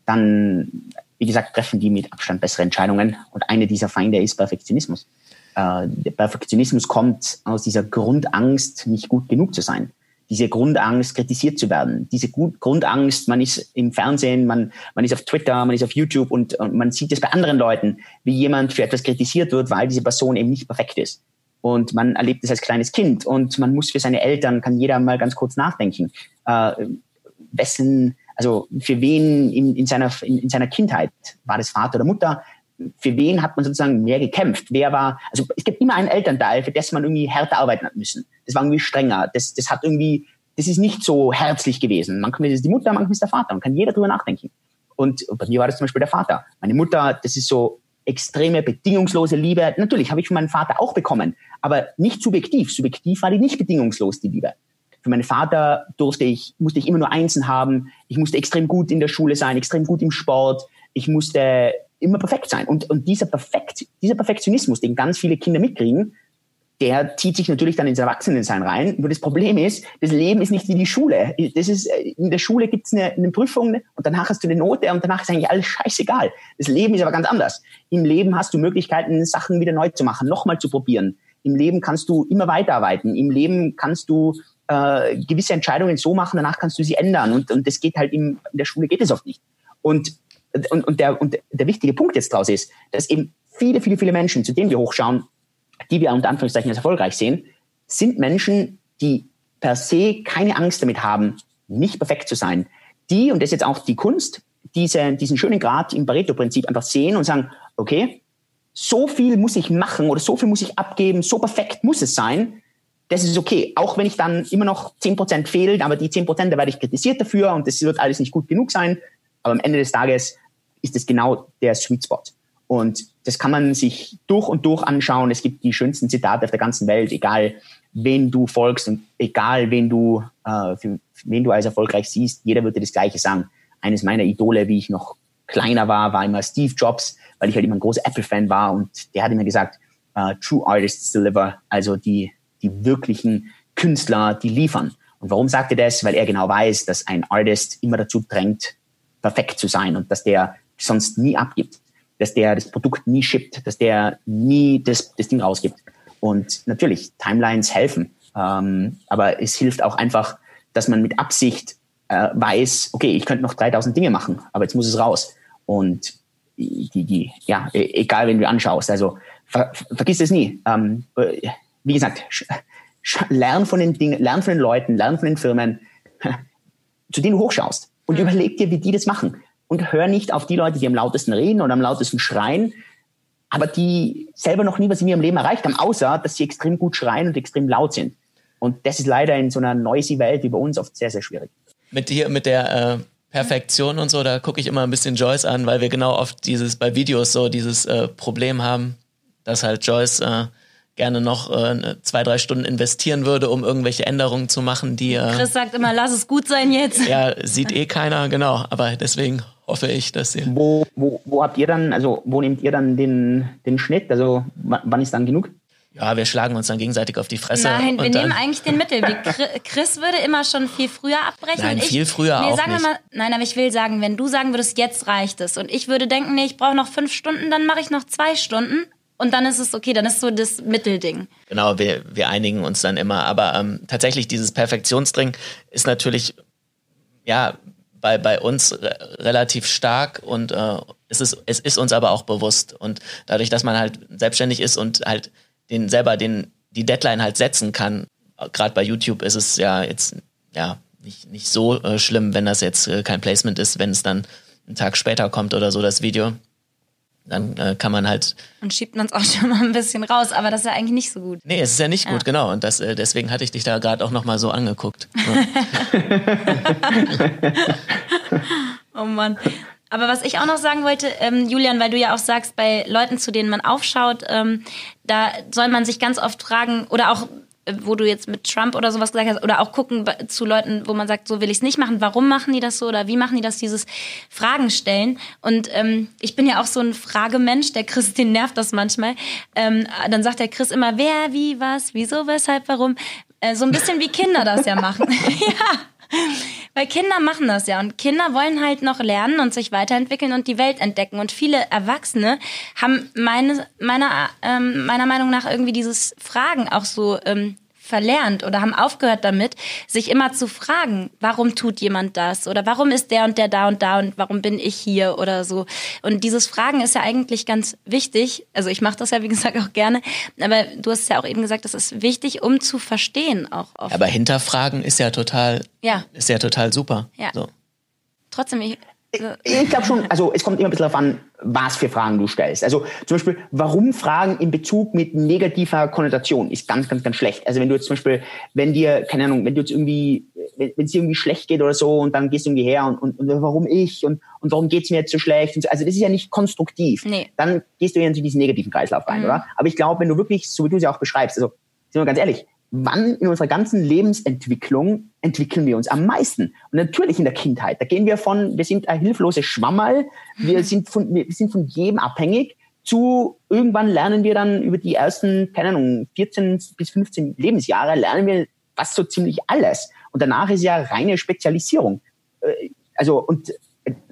Speaker 3: dann, wie gesagt, treffen die mit Abstand bessere Entscheidungen. Und eine dieser Feinde ist Perfektionismus. Äh, Perfektionismus kommt aus dieser Grundangst, nicht gut genug zu sein. diese Grundangst, kritisiert zu werden, diese Grundangst, man ist im Fernsehen, man, man ist auf Twitter, man ist auf YouTube und, und man sieht es bei anderen Leuten, wie jemand für etwas kritisiert wird, weil diese Person eben nicht perfekt ist. Und man erlebt es als kleines Kind und man muss für seine Eltern, kann jeder mal ganz kurz nachdenken, äh, wessen, also für wen in, in, seiner, in, in seiner Kindheit war das Vater oder Mutter, für wen hat man sozusagen mehr gekämpft? Wer war, also es gibt immer einen Elternteil, für das man irgendwie härter arbeiten hat müssen. Das war irgendwie strenger. Das, das hat irgendwie, das ist nicht so herzlich gewesen. Manchmal ist es die Mutter, manchmal ist es der Vater. Man kann jeder drüber nachdenken. Und bei mir war das zum Beispiel der Vater. Meine Mutter, das ist so extreme, bedingungslose Liebe. Natürlich habe ich von meinem Vater auch bekommen, aber nicht subjektiv. Subjektiv war die nicht bedingungslos, die Liebe. Für meinen Vater durfte ich, musste ich immer nur Einsen haben. Ich musste extrem gut in der Schule sein, extrem gut im Sport. Ich musste immer perfekt sein. Und, und dieser, Perfekt, dieser Perfektionismus, den ganz viele Kinder mitkriegen, der zieht sich natürlich dann ins Erwachsenensein rein. Nur das Problem ist, das Leben ist nicht wie die Schule. Das ist, in der Schule gibt es eine, eine Prüfung und danach hast du eine Note und danach ist eigentlich alles scheißegal. Das Leben ist aber ganz anders. Im Leben hast du Möglichkeiten, Sachen wieder neu zu machen, nochmal zu probieren. Im Leben kannst du immer weiterarbeiten. Im Leben kannst du äh, gewisse Entscheidungen so machen, danach kannst du sie ändern. Und, und das geht halt im, in der Schule geht es oft nicht. Und und, und, der, und der wichtige Punkt jetzt draus ist, dass eben viele, viele, viele Menschen, zu denen wir hochschauen, die wir unter Anführungszeichen als erfolgreich sehen, sind Menschen, die per se keine Angst damit haben, nicht perfekt zu sein. Die, und das ist jetzt auch die Kunst, diese, diesen schönen Grad im Pareto-Prinzip einfach sehen und sagen, okay, so viel muss ich machen oder so viel muss ich abgeben, so perfekt muss es sein, das ist okay. Auch wenn ich dann immer noch 10% fehlt, aber die 10% da werde ich kritisiert dafür und das wird alles nicht gut genug sein. Aber am Ende des Tages ist es genau der Sweet Spot. Und das kann man sich durch und durch anschauen. Es gibt die schönsten Zitate auf der ganzen Welt, egal wen du folgst und egal wen du, äh, für, wen du als erfolgreich siehst, jeder würde das Gleiche sagen. Eines meiner Idole, wie ich noch kleiner war, war immer Steve Jobs, weil ich halt immer ein großer Apple-Fan war und der hat immer gesagt, uh, True Artists deliver, also die, die wirklichen Künstler, die liefern. Und warum sagt er das? Weil er genau weiß, dass ein Artist immer dazu drängt, perfekt zu sein und dass der sonst nie abgibt, dass der das Produkt nie shippt, dass der nie das, das Ding rausgibt. Und natürlich, Timelines helfen, ähm, aber es hilft auch einfach, dass man mit Absicht äh, weiß, okay, ich könnte noch 3000 Dinge machen, aber jetzt muss es raus. Und die, die, ja, e, egal, wen du anschaust, also ver, vergiss es nie. Ähm, äh, wie gesagt, lern von den Dingen, lern von den Leuten, lern von den Firmen, <laughs> zu denen du hochschaust und mhm. überleg dir, wie die das machen und hör nicht auf die Leute, die am lautesten reden oder am lautesten schreien, aber die selber noch nie was in ihrem Leben erreicht haben, außer dass sie extrem gut schreien und extrem laut sind. Und das ist leider in so einer noisy Welt wie bei uns oft sehr, sehr schwierig.
Speaker 2: Mit dir, mit der äh, Perfektion und so, da gucke ich immer ein bisschen Joyce an, weil wir genau oft dieses bei Videos so dieses äh, Problem haben, dass halt Joyce äh, gerne noch äh, zwei, drei Stunden investieren würde, um irgendwelche Änderungen zu machen, die. Äh,
Speaker 1: Chris sagt immer, lass es gut sein jetzt.
Speaker 2: Ja, sieht eh keiner, genau. Aber deswegen hoffe ich, dass ihr.
Speaker 3: Wo, wo, wo habt ihr dann, also wo nehmt ihr dann den, den Schnitt? Also wann ist dann genug?
Speaker 2: Ja, wir schlagen uns dann gegenseitig auf die Fresse.
Speaker 1: Nein, wir nehmen eigentlich den Mittelweg. Chris würde immer schon viel früher abbrechen.
Speaker 2: Nein,
Speaker 1: ich,
Speaker 2: viel früher nee, auch
Speaker 1: sagen
Speaker 2: nicht.
Speaker 1: Wir mal, nein, aber ich will sagen, wenn du sagen würdest, jetzt reicht es und ich würde denken, nee, ich brauche noch fünf Stunden, dann mache ich noch zwei Stunden und dann ist es okay, dann ist so das Mittelding.
Speaker 2: Genau, wir, wir einigen uns dann immer. Aber ähm, tatsächlich, dieses Perfektionsdring ist natürlich, ja, bei, bei uns re relativ stark und äh, es, ist, es ist uns aber auch bewusst. Und dadurch, dass man halt selbstständig ist und halt den selber den, die Deadline halt setzen kann, gerade bei YouTube ist es ja jetzt ja nicht, nicht so äh, schlimm, wenn das jetzt äh, kein Placement ist, wenn es dann einen Tag später kommt oder so, das Video dann äh, kann man halt.
Speaker 1: Und schiebt uns auch <laughs> schon mal ein bisschen raus, aber das ist ja eigentlich nicht so gut.
Speaker 2: Nee, es ist ja nicht gut, ja. genau. Und das, äh, deswegen hatte ich dich da gerade auch nochmal so angeguckt. <laughs>
Speaker 1: oh Mann. Aber was ich auch noch sagen wollte, ähm, Julian, weil du ja auch sagst, bei Leuten, zu denen man aufschaut, ähm, da soll man sich ganz oft fragen, oder auch wo du jetzt mit Trump oder sowas gesagt hast, oder auch gucken zu Leuten, wo man sagt, so will ich es nicht machen, warum machen die das so oder wie machen die das, dieses Fragen stellen. Und ähm, ich bin ja auch so ein Fragemensch, der Chris, den nervt das manchmal. Ähm, dann sagt der Chris immer, wer, wie, was, wieso, weshalb, warum. Äh, so ein bisschen wie Kinder das ja machen. <laughs> ja. <laughs> Weil Kinder machen das ja und Kinder wollen halt noch lernen und sich weiterentwickeln und die Welt entdecken. Und viele Erwachsene haben meine, meiner, ähm, meiner Meinung nach irgendwie dieses Fragen auch so ähm, verlernt oder haben aufgehört damit, sich immer zu fragen, warum tut jemand das oder warum ist der und der da und da und warum bin ich hier oder so. Und dieses Fragen ist ja eigentlich ganz wichtig. Also ich mache das ja wie gesagt auch gerne, aber du hast ja auch eben gesagt, das ist wichtig, um zu verstehen auch. Oft.
Speaker 2: Aber hinterfragen ist ja total,
Speaker 1: ja.
Speaker 2: ist ja total super.
Speaker 1: Ja.
Speaker 2: So.
Speaker 1: Trotzdem, ich,
Speaker 3: ich glaube schon, also es kommt immer ein bisschen darauf an, was für Fragen du stellst. Also zum Beispiel, warum Fragen in Bezug mit negativer Konnotation ist ganz, ganz, ganz schlecht. Also wenn du jetzt zum Beispiel, wenn dir, keine Ahnung, wenn du jetzt irgendwie, wenn es dir irgendwie schlecht geht oder so und dann gehst du irgendwie her und, und, und warum ich und, und warum geht's mir jetzt so schlecht? Und so, also das ist ja nicht konstruktiv.
Speaker 1: Nee.
Speaker 3: Dann gehst du ja in diesen negativen Kreislauf rein, oder? Aber ich glaube, wenn du wirklich, so wie du es ja auch beschreibst, also sind wir ganz ehrlich, wann in unserer ganzen Lebensentwicklung entwickeln wir uns am meisten? Und natürlich in der Kindheit. Da gehen wir von, wir sind ein hilfloses Schwammerl, wir sind von, wir sind von jedem abhängig, zu irgendwann lernen wir dann über die ersten, keine Ahnung, 14 bis 15 Lebensjahre lernen wir fast so ziemlich alles. Und danach ist ja reine Spezialisierung. Äh, Also, und,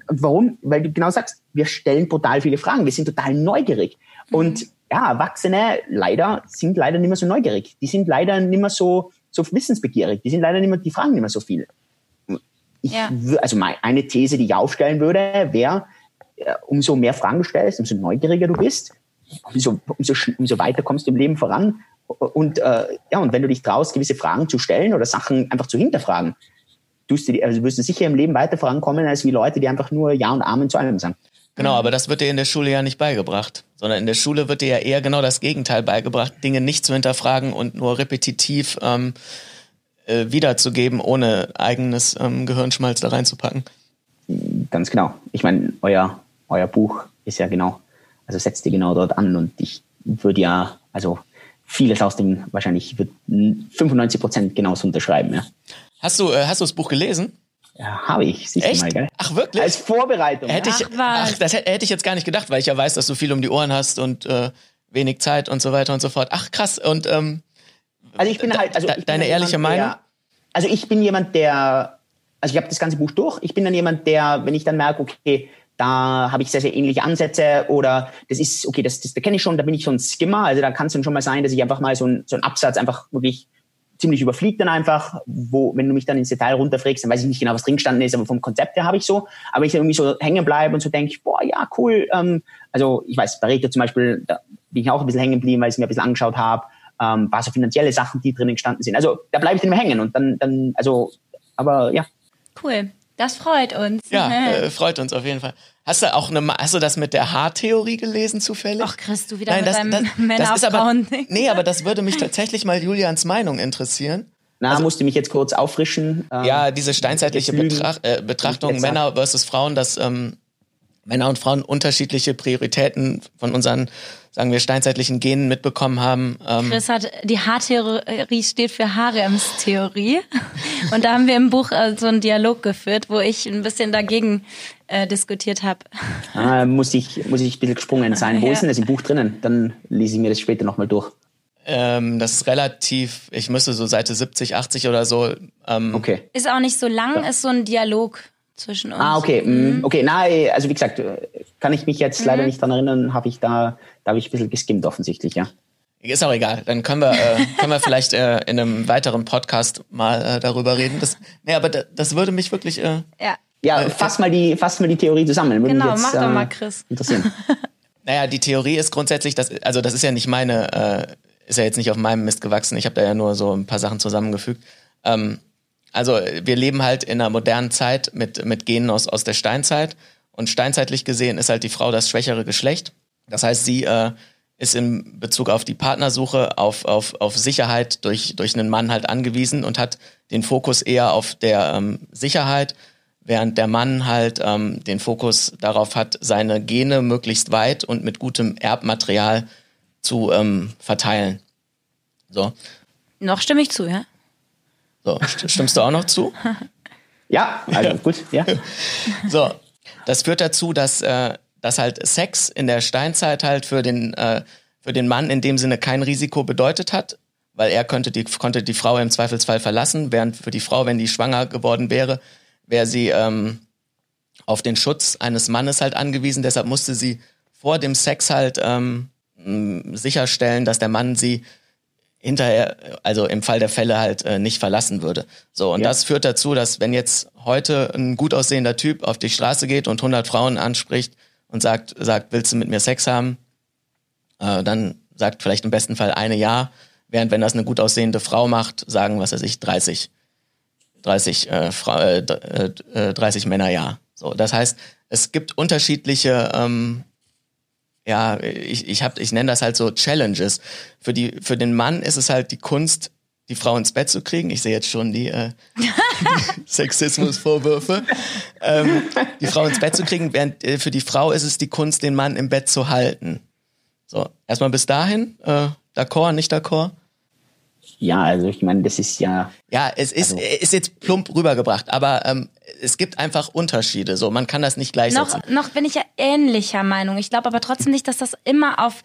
Speaker 3: und warum? Weil du genau sagst, wir stellen total viele Fragen, wir sind total neugierig. Und ja, Erwachsene leider sind leider nicht mehr so neugierig. Die sind leider nicht mehr so, so wissensbegierig. Die sind leider nicht mehr, die fragen nicht mehr so viel. Ich,
Speaker 1: Ja.
Speaker 3: Also eine These, die ich aufstellen würde, wäre, äh, umso mehr Fragen du stellst, umso neugieriger du bist, umso, umso, umso weiter kommst du im Leben voran. Und äh, ja, und wenn du dich traust, gewisse Fragen zu stellen oder Sachen einfach zu hinterfragen, tust du, also wirst du sicher im Leben weiter vorankommen, als wie Leute, die einfach nur Ja und Amen zu allem sagen.
Speaker 2: Genau, aber das wird dir in der Schule ja nicht beigebracht, sondern in der Schule wird dir ja eher genau das Gegenteil beigebracht, Dinge nicht zu hinterfragen und nur repetitiv ähm, äh, wiederzugeben, ohne eigenes ähm, Gehirnschmalz da reinzupacken.
Speaker 3: Ganz genau. Ich meine, euer, euer Buch ist ja genau, also setzt ihr genau dort an und ich würde ja, also vieles aus dem, wahrscheinlich wird 95 Prozent genauso unterschreiben, ja.
Speaker 2: Hast du, äh, hast du das Buch gelesen?
Speaker 3: Ja habe ich, du
Speaker 2: Echt?
Speaker 3: mal, gell?
Speaker 2: Ach wirklich?
Speaker 3: Als Vorbereitung.
Speaker 2: Hätte ich,
Speaker 1: Ach, was.
Speaker 2: ach, das hätte, ich jetzt gar nicht gedacht, weil ich ja weiß, dass du viel um die Ohren hast und äh, wenig Zeit und so weiter und so fort. Ach krass. Und ähm,
Speaker 3: Also ich bin halt, also bin
Speaker 2: deine ehrliche
Speaker 3: jemand,
Speaker 2: Meinung?
Speaker 3: Der, also ich bin jemand, der, also ich habe das ganze Buch durch. Ich bin dann jemand, der, wenn ich dann merke, okay, da habe ich sehr, sehr ähnliche Ansätze oder das ist, okay, das, das, das kenne ich schon, da bin ich so ein Skimmer. Also da kann es dann schon mal sein, dass ich einfach mal so, ein, so einen Absatz einfach wirklich ziemlich überfliegt dann einfach, wo, wenn du mich dann ins Detail runterfragst, dann weiß ich nicht genau, was drin gestanden ist, aber vom Konzept her habe ich so. Aber ich irgendwie so hängen bleibe und so denke, boah, ja, cool. Ähm, also ich weiß, bei Reto zum Beispiel, da bin ich auch ein bisschen hängen geblieben, weil ich es mir ein bisschen angeschaut habe, ähm, paar so finanzielle Sachen, die drinnen gestanden sind. Also da bleibe ich dann immer hängen und dann, dann, also, aber ja.
Speaker 1: cool. Das freut uns.
Speaker 2: ja, <laughs> äh, freut uns auf jeden Fall. Hast du auch eine, hast du das mit der Haartheorie gelesen zufällig?
Speaker 1: Ach, Chris, du wieder
Speaker 2: Nein,
Speaker 1: mit
Speaker 2: das,
Speaker 1: deinem
Speaker 2: das,
Speaker 1: Männer <laughs>
Speaker 2: das ist aber,
Speaker 1: Frauen-Ding.
Speaker 2: nee, aber das würde mich tatsächlich mal Julians Meinung interessieren.
Speaker 3: Na, musste mich jetzt kurz auffrischen. Ähm,
Speaker 2: Ja, diese steinzeitliche. Betracht, äh, Betrachtung Männer versus Frauen, dass ähm, Männer und Frauen unterschiedliche Prioritäten von unseren, sagen wir, steinzeitlichen Genen mitbekommen haben. Ähm,
Speaker 1: Chris hat, die Haartheorie steht für Haremstheorie. <laughs> Und da haben wir im Buch äh, so einen Dialog geführt, wo ich ein bisschen dagegen äh, diskutiert habe. <laughs>
Speaker 3: Ah, muss ich, muss ich ein bisschen gesprungen sein. Wo
Speaker 1: Ja.
Speaker 3: ist denn das im Buch drinnen? Dann lese ich mir das später nochmal durch.
Speaker 2: ähm, das ist relativ, ich müsste so Seite 70, 80 oder so. Ähm,
Speaker 3: Okay.
Speaker 1: Ist auch nicht so lang, ist so ein Dialog zwischen uns.
Speaker 3: Ah, okay. mm, Okay, na, äh, also wie gesagt, äh, kann ich mich
Speaker 1: Mhm.
Speaker 3: jetzt leider nicht dran erinnern, habe ich da, da habe ich ein bisschen geskimmt offensichtlich, ja.
Speaker 2: Ist auch egal. Dann können wir, äh, können wir vielleicht äh, in einem weiteren Podcast mal äh, darüber reden. Das, nee, aber da, das würde mich wirklich. Äh,
Speaker 1: Ja.
Speaker 3: Ja, fass mal die, fass mal die Theorie zusammen. Würde
Speaker 1: Genau,
Speaker 3: jetzt,
Speaker 1: mach doch
Speaker 3: äh,
Speaker 1: mal, Chris.
Speaker 3: Interessieren. <laughs>
Speaker 2: naja, die Theorie ist grundsätzlich, dass, also das ist ja nicht meine, äh, ist ja jetzt nicht auf meinem Mist gewachsen. Ich habe da ja nur so ein paar Sachen zusammengefügt. Ähm, also wir leben halt in einer modernen Zeit mit, mit Genen aus, aus der Steinzeit. Und steinzeitlich gesehen ist halt die Frau das schwächere Geschlecht. Das heißt, sie äh, ist in Bezug auf die Partnersuche, auf, auf, auf Sicherheit durch, durch einen Mann halt angewiesen und hat den Fokus eher auf der ähm, Sicherheit, während der Mann halt ähm, den Fokus darauf hat, seine Gene möglichst weit und mit gutem Erbmaterial zu ähm, verteilen. So,
Speaker 1: Noch stimme ich zu, ja?
Speaker 2: So st- stimmst du auch noch zu? <laughs>
Speaker 3: Ja, also gut, ja. <laughs>
Speaker 2: So, das führt dazu, dass, äh, dass halt Sex in der Steinzeit halt für den, äh, für den Mann in dem Sinne kein Risiko bedeutet hat, weil er könnte die, konnte die Frau im Zweifelsfall verlassen, während für die Frau, wenn die schwanger geworden wäre, wäre sie ähm, auf den Schutz eines Mannes halt angewiesen. Deshalb musste sie vor dem Sex halt ähm, sicherstellen, dass der Mann sie hinterher, also im Fall der Fälle halt äh, nicht verlassen würde. So, und ja. das führt dazu, dass wenn jetzt heute ein gut aussehender Typ auf die Straße geht und 100 Frauen anspricht und sagt, sagt, willst du mit mir Sex haben? Äh, dann sagt vielleicht im besten Fall eine Ja, während wenn das eine gut aussehende Frau macht, sagen, was weiß ich, 30, 30, äh, Fra äh, äh, 30 Männer Ja. So, das heißt, es gibt unterschiedliche ähm, ja, ich, ich, hab, ich nenne das halt so Challenges. Für, die, für den Mann ist es halt die Kunst, die Frau ins Bett zu kriegen. Ich sehe jetzt schon die äh, <laughs> Sexismusvorwürfe. ähm, die Frau ins Bett zu kriegen, während äh, für die Frau ist es die Kunst, den Mann im Bett zu halten. So, erstmal bis dahin, äh, d'accord, nicht d'accord?
Speaker 3: Ja, also ich meine, das ist ja.
Speaker 2: Ja, es ist, also, ist jetzt plump rübergebracht, aber ähm, es gibt einfach Unterschiede. So, man kann das nicht gleichsetzen.
Speaker 1: Noch, noch bin ich ja ähnlicher Meinung. Ich glaube aber trotzdem nicht, dass das immer auf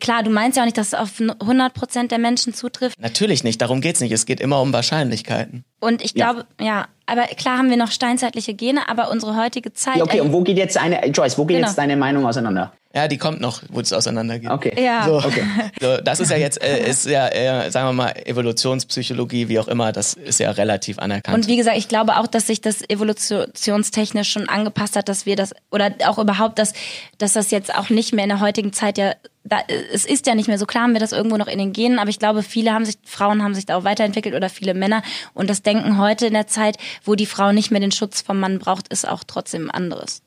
Speaker 1: Klar, du meinst ja auch nicht, dass es auf 100 Prozent der Menschen zutrifft.
Speaker 2: Natürlich nicht, darum geht's nicht. Es geht immer um Wahrscheinlichkeiten.
Speaker 1: Und ich glaube, ja. ja, aber klar haben wir noch steinzeitliche Gene, aber unsere heutige Zeit.
Speaker 3: Ja, okay, und wo geht jetzt eine, Joyce, wo geht genau. jetzt deine Meinung auseinander?
Speaker 2: Ja, die kommt noch, wo es auseinandergeht.
Speaker 3: Okay.
Speaker 1: Ja.
Speaker 2: So,
Speaker 3: okay. <laughs>
Speaker 2: So, das ist ja jetzt, äh, ist ja, äh, sagen wir mal, Evolutionspsychologie, wie auch immer, das ist ja relativ anerkannt.
Speaker 1: Und wie gesagt, ich glaube auch, dass sich das evolutionstechnisch schon angepasst hat, dass wir das, oder auch überhaupt, dass, dass das jetzt auch nicht mehr in der heutigen Zeit ja da, es ist ja nicht mehr so klar, haben wir das irgendwo noch in den Genen, aber ich glaube, viele haben sich, Frauen haben sich da auch weiterentwickelt oder viele Männer und das Denken heute in der Zeit, wo die Frau nicht mehr den Schutz vom Mann braucht, ist auch trotzdem anderes.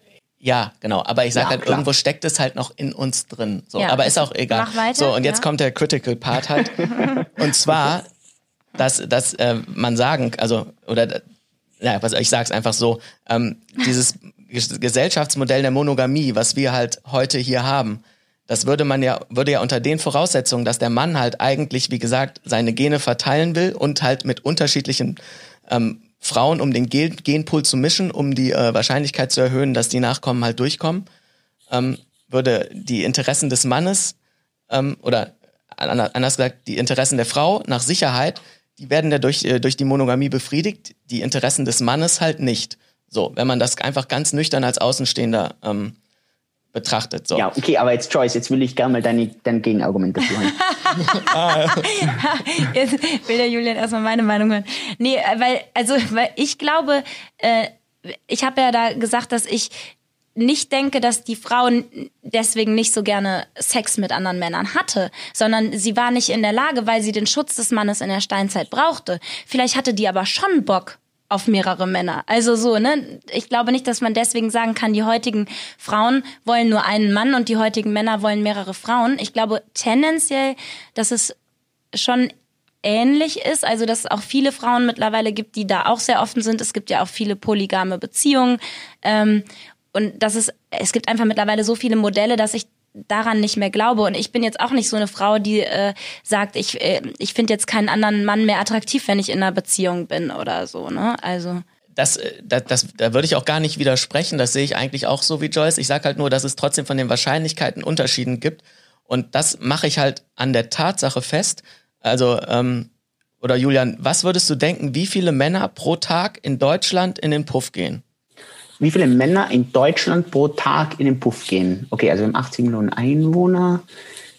Speaker 2: Ja, genau. Aber ich sage ja, halt, klar. irgendwo steckt es halt noch in uns drin. So, ja, aber ist auch egal.
Speaker 1: Mach weiter,
Speaker 2: so, und jetzt
Speaker 1: ja.
Speaker 2: kommt der Critical Part halt. <laughs> und zwar, dass, dass äh, man sagen, also, oder ja, was ich sag's einfach so, ähm, dieses Gesellschaftsmodell der Monogamie, was wir halt heute hier haben, das würde man ja, würde ja unter den Voraussetzungen, dass der Mann halt eigentlich, wie gesagt, seine Gene verteilen will und halt mit unterschiedlichen ähm, Frauen, um den Gen Genpool zu mischen, um die äh, Wahrscheinlichkeit zu erhöhen, dass die Nachkommen halt durchkommen, ähm, würde die Interessen des Mannes ähm, oder anders gesagt die Interessen der Frau nach Sicherheit, die werden ja durch, äh, durch die Monogamie befriedigt, die Interessen des Mannes halt nicht. So, wenn man das einfach ganz nüchtern als Außenstehender ähm, betrachtet. So.
Speaker 3: Ja, okay, aber jetzt Joyce, jetzt will ich gerne mal deine, dein Gegenargument dazu
Speaker 1: hören. <laughs> jetzt will der Julian erstmal meine Meinung hören. Nee, weil, also, weil ich glaube, äh, ich habe ja da gesagt, dass ich nicht denke, dass die Frau deswegen nicht so gerne Sex mit anderen Männern hatte, sondern sie war nicht in der Lage, weil sie den Schutz des Mannes in der Steinzeit brauchte. Vielleicht hatte die aber schon Bock auf mehrere Männer. Also so, ne? Ich glaube nicht, dass man deswegen sagen kann, die heutigen Frauen wollen nur einen Mann und die heutigen Männer wollen mehrere Frauen. Ich glaube tendenziell, dass es schon ähnlich ist, also dass es auch viele Frauen mittlerweile gibt, die da auch sehr offen sind. Es gibt ja auch viele polygame Beziehungen. Ähm, und das ist, es gibt einfach mittlerweile so viele Modelle, dass ich daran nicht mehr glaube. Und ich bin jetzt auch nicht so eine Frau, die äh, sagt, ich, äh, ich finde jetzt keinen anderen Mann mehr attraktiv, wenn ich in einer Beziehung bin oder so. Ne? Also
Speaker 2: das, äh, das, das, da würde ich auch gar nicht widersprechen. Das sehe ich eigentlich auch so wie Joyce. Ich sage halt nur, dass es trotzdem von den Wahrscheinlichkeiten Unterschieden gibt. Und das mache ich halt an der Tatsache fest. Also, ähm, oder Julian, was würdest du denken, wie viele Männer pro Tag in Deutschland in den Puff gehen?
Speaker 3: Wie viele Männer in Deutschland pro Tag in den Puff gehen. Okay, also wir haben 80 Millionen Einwohner,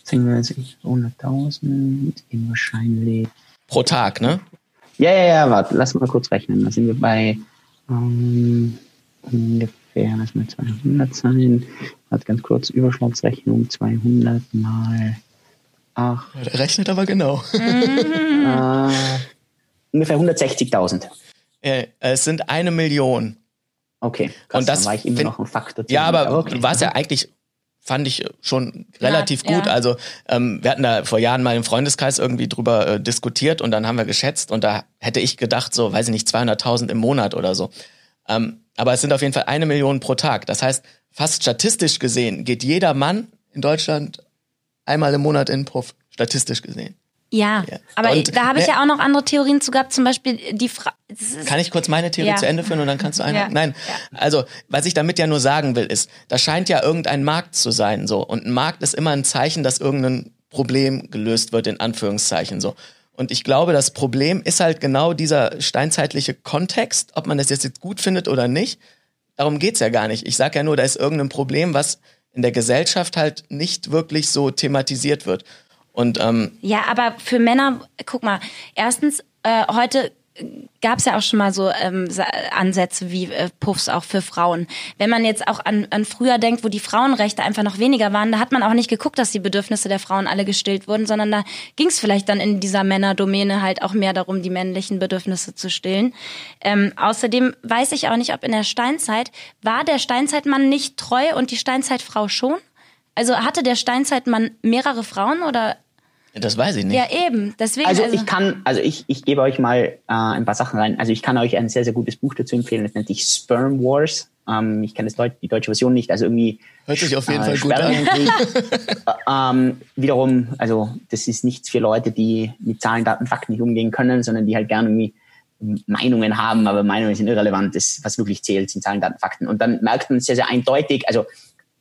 Speaker 3: 100.000, wahrscheinlich.
Speaker 2: Pro Tag, ne?
Speaker 3: Ja, ja, ja, warte, lass mal kurz rechnen. Da sind wir bei ähm, ungefähr, lass mal 200 sein. Warte, ganz kurz, Überschlagsrechnung, 200 mal 8.
Speaker 2: Der rechnet aber genau. <laughs>
Speaker 3: äh, ungefähr 160.000.
Speaker 2: Äh, es sind eine Million.
Speaker 3: Okay, krass, und das war ich immer noch ein Faktor.
Speaker 2: Ja, aber okay. war es ja eigentlich fand ich schon relativ ja, gut. Ja. Also ähm, wir hatten da vor Jahren mal im Freundeskreis irgendwie drüber äh, diskutiert und dann haben wir geschätzt und da hätte ich gedacht, so weiß ich nicht, 200.000 im Monat oder so. Ähm, aber es sind auf jeden Fall eine Million pro Tag. Das heißt, fast statistisch gesehen geht jeder Mann in Deutschland einmal im Monat in den Puff, statistisch gesehen.
Speaker 1: Ja, ja. aber und, da habe ich ne, ja auch noch andere Theorien zu gehabt, zum Beispiel die Frage.
Speaker 2: Kann ich kurz meine Theorie ja. zu Ende führen und dann kannst du eine? Ja. Nein, also was ich damit ja nur sagen will, ist, da scheint ja irgendein Markt zu sein, so und ein Markt ist immer ein Zeichen, dass irgendein Problem gelöst wird in Anführungszeichen so. Und ich glaube, das Problem ist halt genau dieser steinzeitliche Kontext, ob man das jetzt gut findet oder nicht. Darum geht's ja gar nicht. Ich sage ja nur, da ist irgendein Problem, was in der Gesellschaft halt nicht wirklich so thematisiert wird. Und ähm,
Speaker 1: Ja, aber für Männer, guck mal, erstens, äh, heute gab es ja auch schon mal so ähm, Ansätze wie äh, Puffs auch für Frauen. Wenn man jetzt auch an, an früher denkt, wo die Frauenrechte einfach noch weniger waren, da hat man auch nicht geguckt, dass die Bedürfnisse der Frauen alle gestillt wurden, sondern da ging es vielleicht dann in dieser Männerdomäne halt auch mehr darum, die männlichen Bedürfnisse zu stillen. Ähm, außerdem weiß ich auch nicht, ob in der Steinzeit war der Steinzeitmann nicht treu und die Steinzeitfrau schon. Also hatte der Steinzeitmann mehrere Frauen oder
Speaker 2: das weiß ich nicht.
Speaker 1: ja eben. Deswegen
Speaker 3: Also ich kann, also ich, ich gebe euch mal äh, ein paar Sachen rein. Also ich kann euch ein sehr, sehr gutes Buch dazu empfehlen. Das nennt sich Sperm Wars. Ähm, ich kenne das Deut die deutsche Version nicht. Also irgendwie
Speaker 2: Hört sich auf jeden Fall gut an. <laughs>
Speaker 3: Ähm, wiederum, also das ist nichts für Leute, die mit Zahlen, Daten, Fakten nicht umgehen können, sondern die halt gerne irgendwie Meinungen haben, aber Meinungen sind irrelevant. Das, was wirklich zählt, sind Zahlen, Daten, Fakten. Und dann merkt man sehr, sehr eindeutig, also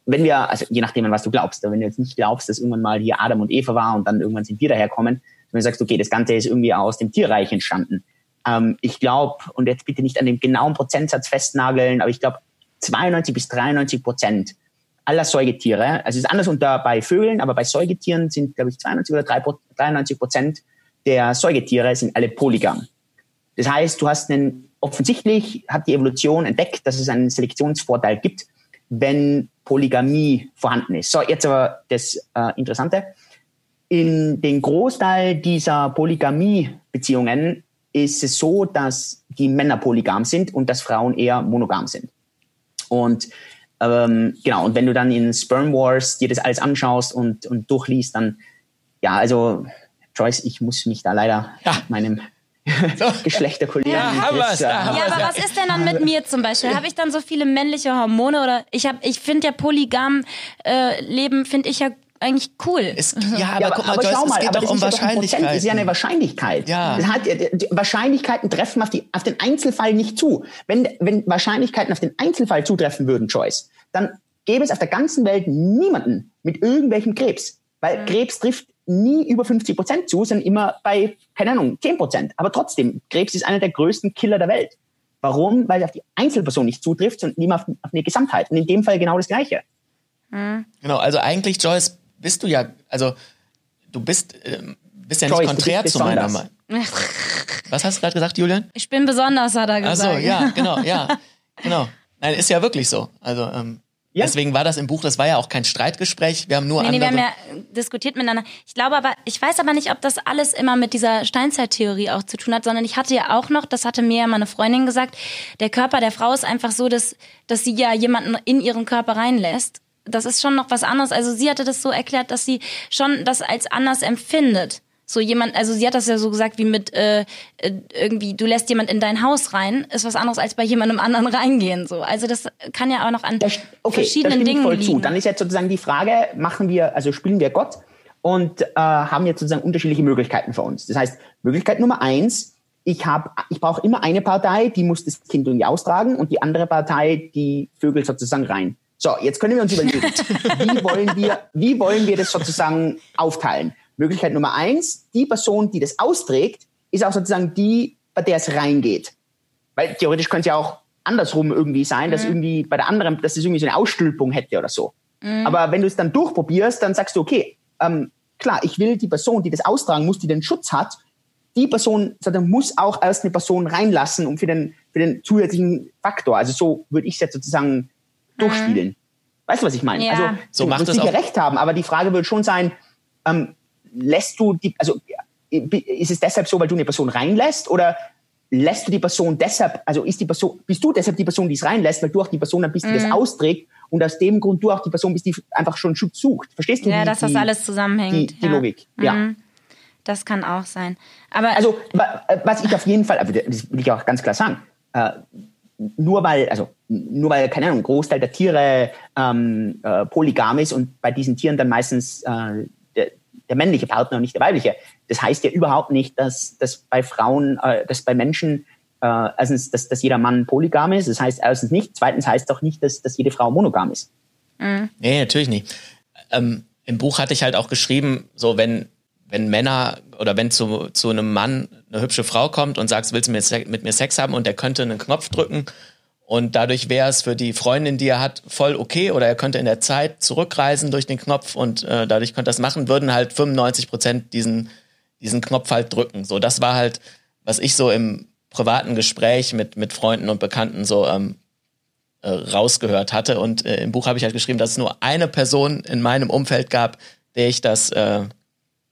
Speaker 3: wenn wir, also je nachdem, an was du glaubst, wenn du jetzt nicht glaubst, dass irgendwann mal hier Adam und Eva war und dann irgendwann sind wir daherkommen, wenn du sagst, okay, das Ganze ist irgendwie aus dem Tierreich entstanden. Ähm, ich glaube, und jetzt bitte nicht an dem genauen Prozentsatz festnageln, aber ich glaube, 92 bis 93 Prozent aller Säugetiere, also es ist anders unter bei Vögeln, aber bei Säugetieren sind, glaube ich, 92 oder 93 Prozent der Säugetiere sind alle polygam. Das heißt, du hast einen, offensichtlich hat die Evolution entdeckt, dass es einen Selektionsvorteil gibt, wenn Polygamie vorhanden ist. So, jetzt aber das äh, Interessante. In den Großteil dieser Polygamie-Beziehungen ist es so, dass die Männer polygam sind und dass Frauen eher monogam sind. Und ähm, genau, und wenn du dann in Sperm Wars dir das alles anschaust und, und durchliest, dann, ja, also, Joyce, ich muss mich da leider
Speaker 2: Ja.
Speaker 3: meinem <laughs> Geschlechterkollegen.
Speaker 2: Ja, haben wir's, ja, haben
Speaker 1: Ja, aber was ist denn dann mit mir zum Beispiel? Habe ich dann so viele männliche Hormone oder ich habe, ich finde ja polygam äh, Leben finde ich ja eigentlich cool.
Speaker 2: Es, ja, aber,
Speaker 3: Ja,
Speaker 2: guck mal, Joyce,
Speaker 3: schau
Speaker 2: es geht
Speaker 3: aber
Speaker 2: doch
Speaker 3: das
Speaker 2: um
Speaker 3: ist ja doch ein Prozent,
Speaker 2: Wahrscheinlichkeit.
Speaker 3: Das ist ja eine Wahrscheinlichkeit.
Speaker 2: Ja.
Speaker 3: Das hat, die Wahrscheinlichkeiten treffen auf, die, auf den Einzelfall nicht zu. Wenn, wenn Wahrscheinlichkeiten auf den Einzelfall zutreffen würden, Joyce, dann gäbe es auf der ganzen Welt niemanden mit irgendwelchem Krebs. Weil Krebs trifft nie über 50 Prozent zu, sondern immer bei, keine Ahnung, 10 Prozent. Aber trotzdem, Krebs ist einer der größten Killer der Welt. Warum? Weil er auf die Einzelperson nicht zutrifft, sondern immer auf, auf eine Gesamtheit. Und in dem Fall genau das Gleiche.
Speaker 2: Genau, also eigentlich, Joyce, bist du ja, also du bist, ähm, bist ja nicht
Speaker 3: Joyce,
Speaker 2: konträr zu meiner. Meinung. Was hast du gerade gesagt, Julian?
Speaker 1: Ich bin besonders, hat er
Speaker 2: Ach
Speaker 1: gesagt.
Speaker 2: so, ja, <laughs> genau, ja, genau. Nein, ist ja wirklich so. Also ähm,
Speaker 3: Ja.
Speaker 2: deswegen war das im Buch, das war ja auch kein Streitgespräch. Wir haben nur
Speaker 1: Nee, nee, wir
Speaker 2: andere.
Speaker 1: haben ja diskutiert miteinander. Ich glaube aber, ich weiß aber nicht, ob das alles immer mit dieser Steinzeittheorie auch zu tun hat, sondern ich hatte ja auch noch, das hatte mir ja meine Freundin gesagt, der Körper der Frau ist einfach so, dass, dass sie ja jemanden in ihren Körper reinlässt. Das ist schon noch was anderes. Also sie hatte das so erklärt, dass sie schon das als anders empfindet. So jemand, also sie hat das ja so gesagt wie mit äh, äh, irgendwie, du lässt jemand in dein Haus rein, ist was anderes als bei jemandem anderen <laughs> reingehen. So, also das kann ja auch noch an
Speaker 3: Da, st- okay, da
Speaker 1: verschiedenen
Speaker 3: ich
Speaker 1: Dingen
Speaker 3: voll
Speaker 1: liegen.
Speaker 3: zu. Dann ist jetzt sozusagen die Frage, machen wir, also spielen wir Gott und äh, haben jetzt sozusagen unterschiedliche Möglichkeiten für uns. Das heißt, Möglichkeit Nummer eins, ich habe, ich brauche immer eine Partei, die muss das Kind irgendwie austragen und die andere Partei, die Vögel sozusagen rein. So, jetzt können wir uns überlegen, <laughs> wie wollen wir, wie wollen wir das sozusagen aufteilen? Möglichkeit Nummer eins, die Person, die das austrägt, ist auch sozusagen die, bei der es reingeht. Weil theoretisch könnte es ja auch andersrum irgendwie sein, dass irgendwie bei der anderen, dass es irgendwie so eine Ausstülpung hätte oder so. Aber wenn du es dann durchprobierst, dann sagst du, okay, ähm, klar, ich will die Person, die das austragen muss, die den Schutz hat, die Person sozusagen muss auch erst eine Person reinlassen, um für den, für den zusätzlichen Faktor. Also so würde ich es jetzt sozusagen durchspielen. Weißt du, was ich meine?
Speaker 1: Ja.
Speaker 3: Also
Speaker 2: So
Speaker 3: du
Speaker 2: macht es
Speaker 3: sicher
Speaker 2: auch-
Speaker 3: recht haben, aber die Frage wird schon sein, ähm, lässt du die, also ist es deshalb so, weil du eine Person reinlässt oder lässt du die Person deshalb, also ist die Person, bist du deshalb die Person, die es reinlässt, weil du auch die Person dann bist, die
Speaker 1: Mhm.
Speaker 3: das austrägt und aus dem Grund du auch die Person bist, die einfach schon Schutz sucht. Verstehst du?
Speaker 1: Ja,
Speaker 3: die,
Speaker 1: dass das
Speaker 3: die,
Speaker 1: alles
Speaker 3: die,
Speaker 1: zusammenhängt.
Speaker 3: die
Speaker 1: ja.
Speaker 3: Logik. Ja.
Speaker 1: Mhm. Das kann auch sein. Aber
Speaker 3: Also, wa- was ich auf jeden Fall, das will ich auch ganz klar sagen, äh, nur weil, also nur weil, keine Ahnung, ein Großteil der Tiere ähm, äh, polygam ist und bei diesen Tieren dann meistens äh, der, männliche Partner und nicht der weibliche, das heißt ja überhaupt nicht, dass, dass bei Frauen, äh, dass bei Menschen äh, erstens, dass, dass jeder Mann polygam ist. Das heißt erstens nicht. Zweitens heißt auch nicht, dass, dass jede Frau monogam ist.
Speaker 2: Nee, natürlich nicht. Ähm, Im Buch hatte ich halt auch geschrieben, so wenn, wenn Männer oder wenn zu, zu einem Mann eine hübsche Frau kommt und sagt, willst du mit, mit mir Sex haben und der könnte einen Knopf drücken Und dadurch wäre es für die Freundin, die er hat, voll okay. Oder er könnte in der Zeit zurückreisen durch den Knopf und äh, dadurch könnte das machen, würden halt 95 Prozent diesen, diesen Knopf halt drücken. So, das war halt, was ich so im privaten Gespräch mit, mit Freunden und Bekannten so ähm, äh, rausgehört hatte. Und äh, im Buch habe ich halt geschrieben, dass es nur eine Person in meinem Umfeld gab, der ich das äh,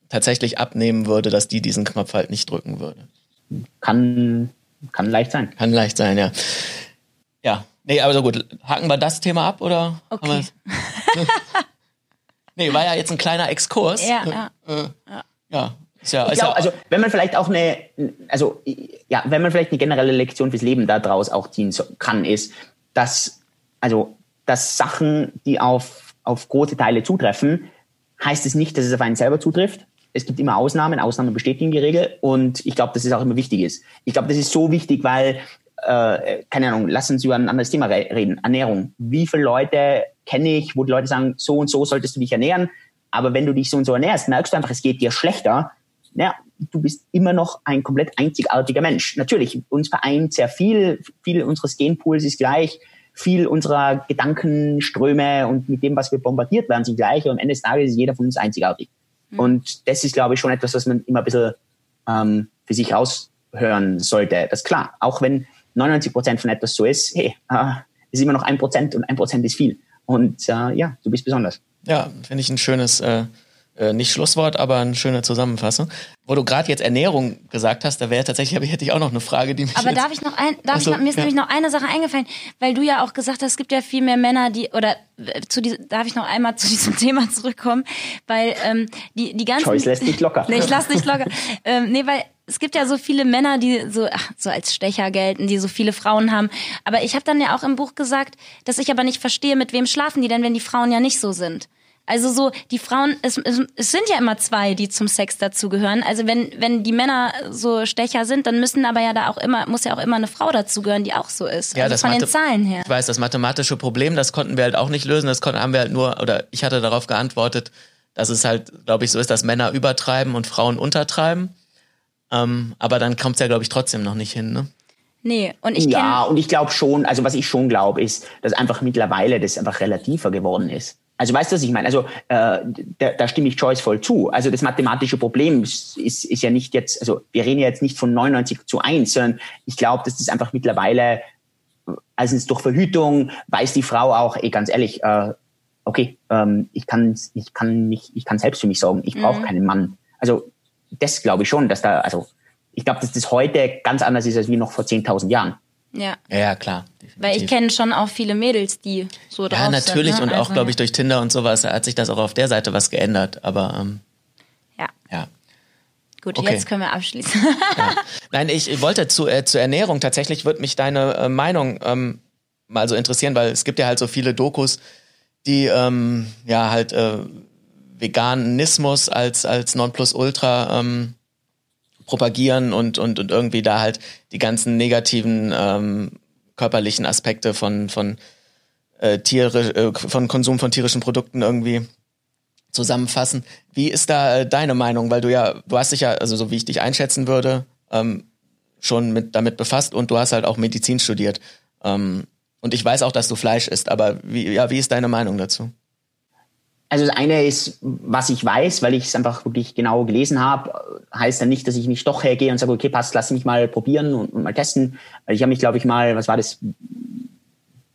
Speaker 2: tatsächlich abnehmen würde, dass die diesen Knopf halt nicht drücken würde.
Speaker 3: Kann, kann leicht sein.
Speaker 2: Kann leicht sein, ja. Ja, nee, aber so gut. Haken wir das Thema ab oder?
Speaker 1: Okay. <laughs>
Speaker 2: nee, war ja jetzt ein kleiner Exkurs.
Speaker 1: Ja, ja.
Speaker 2: Äh, ja. Ist ja,
Speaker 3: ich
Speaker 2: ist
Speaker 3: glaub,
Speaker 2: ja,
Speaker 3: also wenn man vielleicht auch eine, also ja, wenn man vielleicht eine generelle Lektion fürs Leben daraus auch ziehen kann, ist, dass also dass Sachen, die auf auf große Teile zutreffen, heißt es nicht, dass es auf einen selber zutrifft. Es gibt immer Ausnahmen, Ausnahmen bestätigen die Regel und ich glaube, dass es auch immer wichtig ist. Ich glaube, das ist so wichtig, weil äh, keine Ahnung, lass uns über ein anderes Thema re reden. Ernährung. Wie viele Leute kenne ich, wo die Leute sagen, so und so solltest du dich ernähren, aber wenn du dich so und so ernährst, merkst du einfach, es geht dir schlechter. Ja, du bist immer noch ein komplett einzigartiger Mensch. Natürlich, uns vereint sehr viel, viel unseres Genpools ist gleich, viel unserer Gedankenströme und mit dem, was wir bombardiert werden, sind gleich. Und am Ende des Tages ist jeder von uns einzigartig. Mhm. Und das ist, glaube ich, schon etwas, was man immer ein bisschen ähm, für sich raushören sollte. Das ist klar. Auch wenn 99 Prozent von etwas so ist, hey, äh, ist immer noch ein Prozent und ein Prozent ist viel. Und äh, ja, du bist besonders.
Speaker 2: Ja, finde ich ein schönes, äh, äh, nicht Schlusswort, aber eine schöne Zusammenfassung. Wo du gerade jetzt Ernährung gesagt hast, da wäre tatsächlich, aber <laughs> hätte ich auch noch eine Frage, die mich.
Speaker 1: Aber darf ich noch ein, darf
Speaker 2: Achso,
Speaker 1: ich noch, mir ist
Speaker 2: ja.
Speaker 1: nämlich noch eine Sache eingefallen, weil du ja auch gesagt hast, es gibt ja viel mehr Männer, die oder äh, zu diesem, darf ich noch einmal zu diesem <laughs> Thema zurückkommen, weil ähm, die die ganzen.
Speaker 3: Joyce lässt nicht locker. <laughs>
Speaker 1: Nee, ich lass nicht locker. ähm, nee, weil es gibt ja so viele Männer, die so, ach, so als Stecher gelten, die so viele Frauen haben. Aber ich habe dann ja auch im Buch gesagt, dass ich aber nicht verstehe, mit wem schlafen die denn, wenn die Frauen ja nicht so sind. Also so, die Frauen, es, es, sind ja immer zwei, die zum Sex dazugehören. Also wenn, wenn die Männer so Stecher sind, dann müssen aber ja da auch immer, muss ja auch immer eine Frau dazugehören, die auch so ist.
Speaker 2: Ja,
Speaker 1: also
Speaker 2: das
Speaker 1: von den
Speaker 2: Mathe-
Speaker 1: Zahlen her.
Speaker 2: Ich weiß, das mathematische Problem, das konnten wir halt auch nicht lösen. Das konnten, haben wir halt nur, oder ich hatte darauf geantwortet, dass es halt, glaube ich, so ist, dass Männer übertreiben und Frauen untertreiben. Ähm, aber dann kommt es ja, glaube ich, trotzdem noch nicht hin, ne?
Speaker 1: Nee, und ich
Speaker 3: ja,
Speaker 1: kenne
Speaker 3: und ich glaube schon, also was ich schon glaube, ist, dass einfach mittlerweile das einfach relativer geworden ist. Also weißt du, was ich meine? Also äh, da, da stimme ich Joyce voll zu. Also das mathematische Problem ist, ist, ist ja nicht jetzt, also wir reden ja jetzt nicht von 99 zu 1, sondern ich glaube, dass das einfach mittlerweile, also durch Verhütung weiß die Frau auch, ey, ganz ehrlich, äh, okay, ähm, ich kann ich kann mich, ich kann selbst für mich sorgen, ich brauche keinen Mann. Also das glaube ich schon, dass da, also ich glaube, dass das heute ganz anders ist als wie noch vor 10.000 Jahren.
Speaker 1: ja,
Speaker 2: Ja, ja, klar.
Speaker 1: weil ich
Speaker 2: definitiv.
Speaker 1: kenne schon auch viele Mädels, die so drauf
Speaker 2: Ja, natürlich
Speaker 1: sind.
Speaker 2: und
Speaker 1: ne?
Speaker 2: auch,
Speaker 1: Also,
Speaker 2: glaube ich, durch Tinder und sowas hat sich das auch auf der Seite was geändert. Aber ähm,
Speaker 1: Ja,
Speaker 2: ja.
Speaker 1: gut,
Speaker 2: Okay.
Speaker 1: jetzt können wir abschließen. <laughs>
Speaker 2: Nein, ich wollte zu, äh, zur Ernährung tatsächlich würde mich deine äh, Meinung ähm, mal so interessieren, weil es gibt ja halt so viele Dokus, die ähm, ja halt äh, Veganismus als als Nonplusultra ähm, propagieren und und und irgendwie da halt die ganzen negativen ähm, körperlichen Aspekte von von äh, Tiere äh, von Konsum von tierischen Produkten irgendwie zusammenfassen. Wie ist da äh, deine Meinung? Weil du ja, du hast dich ja, also so wie ich dich einschätzen würde, ähm, schon mit damit befasst und du hast halt auch Medizin studiert. Ähm, und ich weiß auch, dass du Fleisch isst, aber wie, ja, wie ist deine Meinung dazu?
Speaker 3: Also das eine ist, was ich weiß, weil ich es einfach wirklich genau gelesen habe, heißt dann nicht, dass ich nicht doch hergehe und sage, okay, passt, lass mich mal probieren und, und mal testen. Ich habe mich, glaube ich, mal, was war das,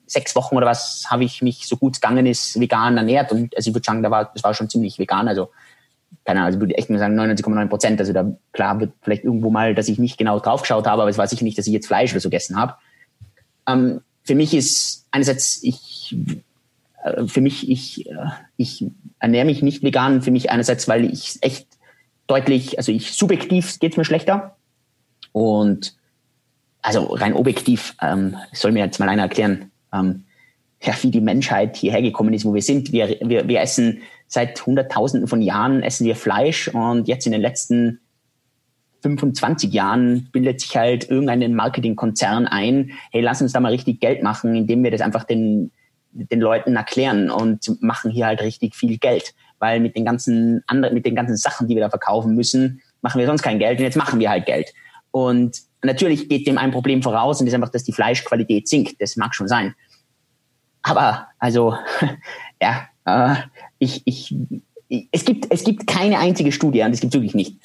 Speaker 3: sechs Wochen oder was, habe ich mich so gut gegangen ist, vegan ernährt. Und also ich würde sagen, da war, das war schon ziemlich vegan. Also, keine Ahnung, also ich würde echt mal sagen 99,9 Prozent. Also da, klar, wird vielleicht irgendwo mal, dass ich nicht genau drauf geschaut habe, aber es war sicher nicht, dass ich jetzt Fleisch oder so gegessen habe. Ähm, für mich ist einerseits, ich, für mich, ich, äh, ich ernähre mich nicht vegan, für mich einerseits, weil ich echt deutlich, also ich subjektiv geht's mir schlechter und also rein objektiv ähm, soll mir jetzt mal einer erklären, ähm, ja, wie die Menschheit hierher gekommen ist, wo wir sind. Wir, wir, wir essen seit Hunderttausenden von Jahren essen wir Fleisch und jetzt in den letzten 25 Jahren bildet sich halt irgendein Marketingkonzern ein, hey, lass uns da mal richtig Geld machen, indem wir das einfach den, den Leuten erklären und machen hier halt richtig viel Geld. Weil mit den ganzen anderen, mit den ganzen Sachen, die wir da verkaufen müssen, machen wir sonst kein Geld und jetzt machen wir halt Geld. Und Natürlich geht dem ein Problem voraus und ist einfach, dass die Fleischqualität sinkt. Das mag schon sein. Aber also, <laughs> ja, äh, ich, ich, es gibt, es gibt keine einzige Studie, und das gibt es wirklich nicht,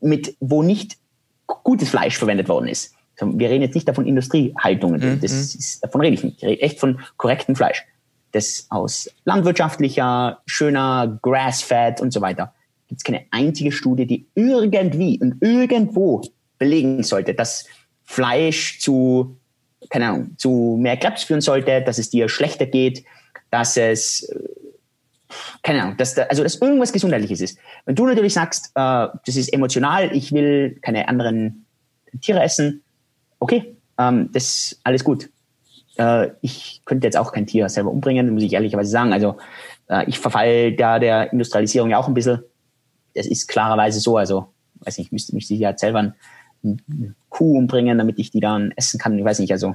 Speaker 3: mit, wo nicht gutes Fleisch verwendet worden ist. Wir reden jetzt nicht davon Industriehaltungen, mhm. das ist, davon rede ich nicht. Ich rede echt von korrektem Fleisch. Das aus landwirtschaftlicher, schöner Grass-Fat und so weiter. Gibt es keine einzige Studie, die irgendwie und irgendwo belegen sollte, dass Fleisch zu, keine Ahnung, zu mehr Krebs führen sollte, dass es dir schlechter geht, dass es, äh, keine Ahnung, dass da, also dass irgendwas Gesundheitliches ist. Wenn du natürlich sagst, äh, das ist emotional, ich will keine anderen Tiere essen, okay, ähm, das alles gut. Äh, ich könnte jetzt auch kein Tier selber umbringen, muss ich ehrlicherweise sagen. Also äh, ich verfalle da der Industrialisierung ja auch ein bisschen. Das ist klarerweise so. Also, weiß nicht, müsste, müsste ich ja selber eine Kuh umbringen, damit ich die dann essen kann. Ich weiß nicht, also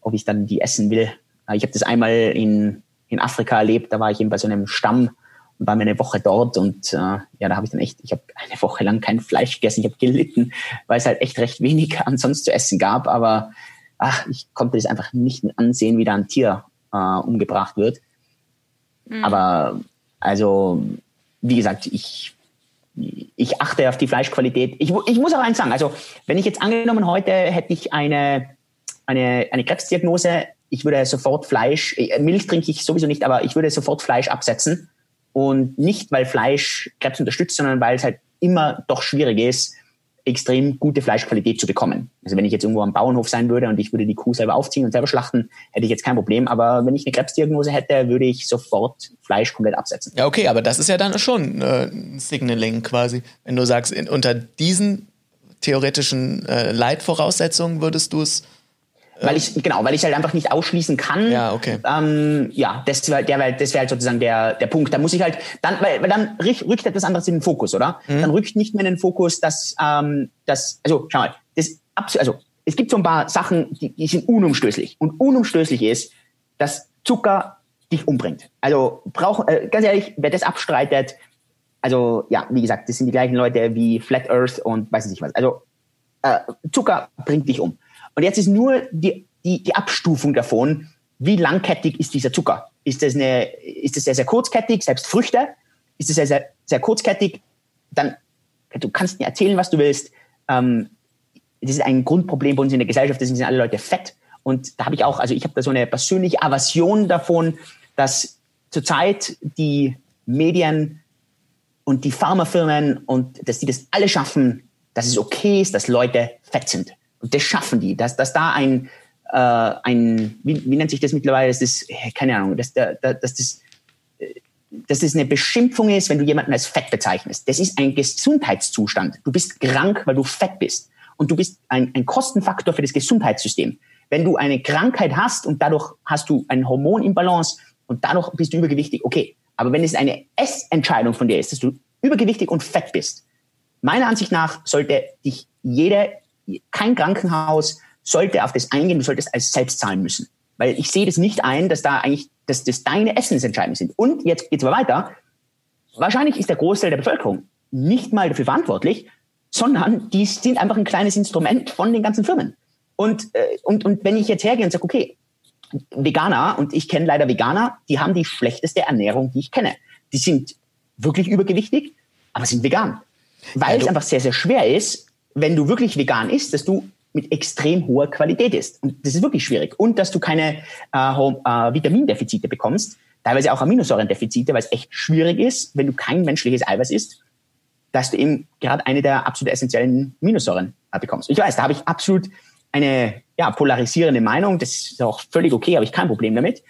Speaker 3: ob ich dann die essen will. Äh, ich habe das einmal in, in Afrika erlebt, da war ich eben bei so einem Stamm war mir eine Woche dort und äh, ja, da habe ich dann echt, ich habe eine <laughs> Woche lang kein Fleisch gegessen, ich habe gelitten, weil es halt echt recht wenig ansonsten zu essen gab, aber ach, ich konnte das einfach nicht ansehen, wie da ein Tier äh, umgebracht wird. Mhm. Aber also, wie gesagt, ich ich achte auf die Fleischqualität. Ich, ich muss auch eins sagen, also wenn ich jetzt angenommen heute hätte ich eine, eine, eine Krebsdiagnose, ich würde sofort Fleisch, äh, Milch trinke ich sowieso nicht, aber ich würde sofort Fleisch absetzen und nicht, weil Fleisch Krebs unterstützt, sondern weil es halt immer doch schwierig ist, extrem gute Fleischqualität zu bekommen. Also wenn ich jetzt irgendwo am Bauernhof sein würde und ich würde die Kuh selber aufziehen und selber schlachten, hätte ich jetzt kein Problem. Aber wenn ich eine Krebsdiagnose hätte, würde ich sofort Fleisch komplett absetzen.
Speaker 2: Ja, okay, aber das ist ja dann schon äh, ein Signaling quasi. Wenn du sagst, in, unter diesen theoretischen äh, Leitvoraussetzungen würdest du es
Speaker 3: weil ich, genau, weil ich halt einfach nicht ausschließen kann.
Speaker 2: Ja, okay.
Speaker 3: Ähm, ja, das wäre der, das wär halt sozusagen der, der Punkt. Da muss ich halt, dann, weil, weil dann rückt etwas anderes in den Fokus, oder? Mhm. Dann rückt nicht mehr in den Fokus, dass, ähm, dass also schau mal, das also es gibt so ein paar Sachen, die, die sind unumstößlich. Und unumstößlich ist, dass Zucker dich umbringt. Also brauch, äh, ganz ehrlich, wer das abstreitet, also ja, wie gesagt, das sind die gleichen Leute wie Flat Earth und weiß ich nicht was. Also äh, Zucker bringt dich um. Und jetzt ist nur die, die, die Abstufung davon, wie langkettig ist dieser Zucker? Ist das, eine, ist das sehr, sehr kurzkettig, selbst Früchte? Ist das sehr, sehr, sehr kurzkettig? Dann, du kannst mir erzählen, was du willst. Ähm, das ist ein Grundproblem bei uns in der Gesellschaft, deswegen sind alle Leute fett. Und da habe ich auch, also ich habe da so eine persönliche Aversion davon, dass zurzeit die Medien und die Pharmafirmen und dass die das alle schaffen, dass es okay ist, dass Leute fett sind. Das schaffen die, dass, dass da ein, äh, ein wie, wie nennt sich das mittlerweile, das ist, keine Ahnung, dass, dass, dass das dass das eine Beschimpfung ist, wenn du jemanden als fett bezeichnest. Das ist ein Gesundheitszustand. Du bist krank, weil du fett bist. Und du bist ein, ein Kostenfaktor für das Gesundheitssystem. Wenn du eine Krankheit hast und dadurch hast du ein Hormon im Balance und dadurch bist du übergewichtig, okay. Aber wenn es eine Essentscheidung von dir ist, dass du übergewichtig und fett bist, meiner Ansicht nach sollte dich jede kein Krankenhaus sollte auf das eingehen, du solltest als selbst zahlen müssen. Weil ich sehe das nicht ein, dass da eigentlich, dass das deine Essensentscheidungen sind. Und jetzt geht's aber weiter. Wahrscheinlich ist der Großteil der Bevölkerung nicht mal dafür verantwortlich, sondern die sind einfach ein kleines Instrument von den ganzen Firmen. Und, äh, und, und wenn ich jetzt hergehe und sage, okay, Veganer, und ich kenne leider Veganer, die haben die schlechteste Ernährung, die ich kenne. Die sind wirklich übergewichtig, aber sind vegan. Weil ja, es einfach sehr, sehr schwer ist, wenn du wirklich vegan isst, dass du mit extrem hoher Qualität isst. Und das ist wirklich schwierig. Und dass du keine äh, äh, Vitamindefizite bekommst, teilweise auch Aminosäurendefizite, weil es echt schwierig ist, wenn du kein menschliches Eiweiß isst, dass du eben gerade eine der absolut essentiellen Aminosäuren äh, bekommst. Ich weiß, da habe ich absolut eine ja, polarisierende Meinung. Das ist auch völlig okay, habe ich kein Problem damit.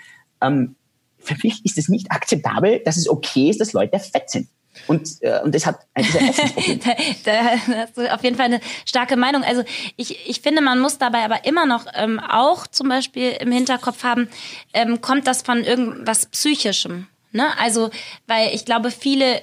Speaker 3: Ähm, für mich ist es nicht akzeptabel, dass es okay ist, dass Leute fett sind. Und, äh, und das hat ein <laughs>
Speaker 1: da, da hast du auf jeden Fall eine starke Meinung. Also ich, ich finde, man muss dabei aber immer noch ähm, auch zum Beispiel im Hinterkopf haben, ähm, kommt das von irgendwas Psychischem? Ne? Also, weil ich glaube, viele äh,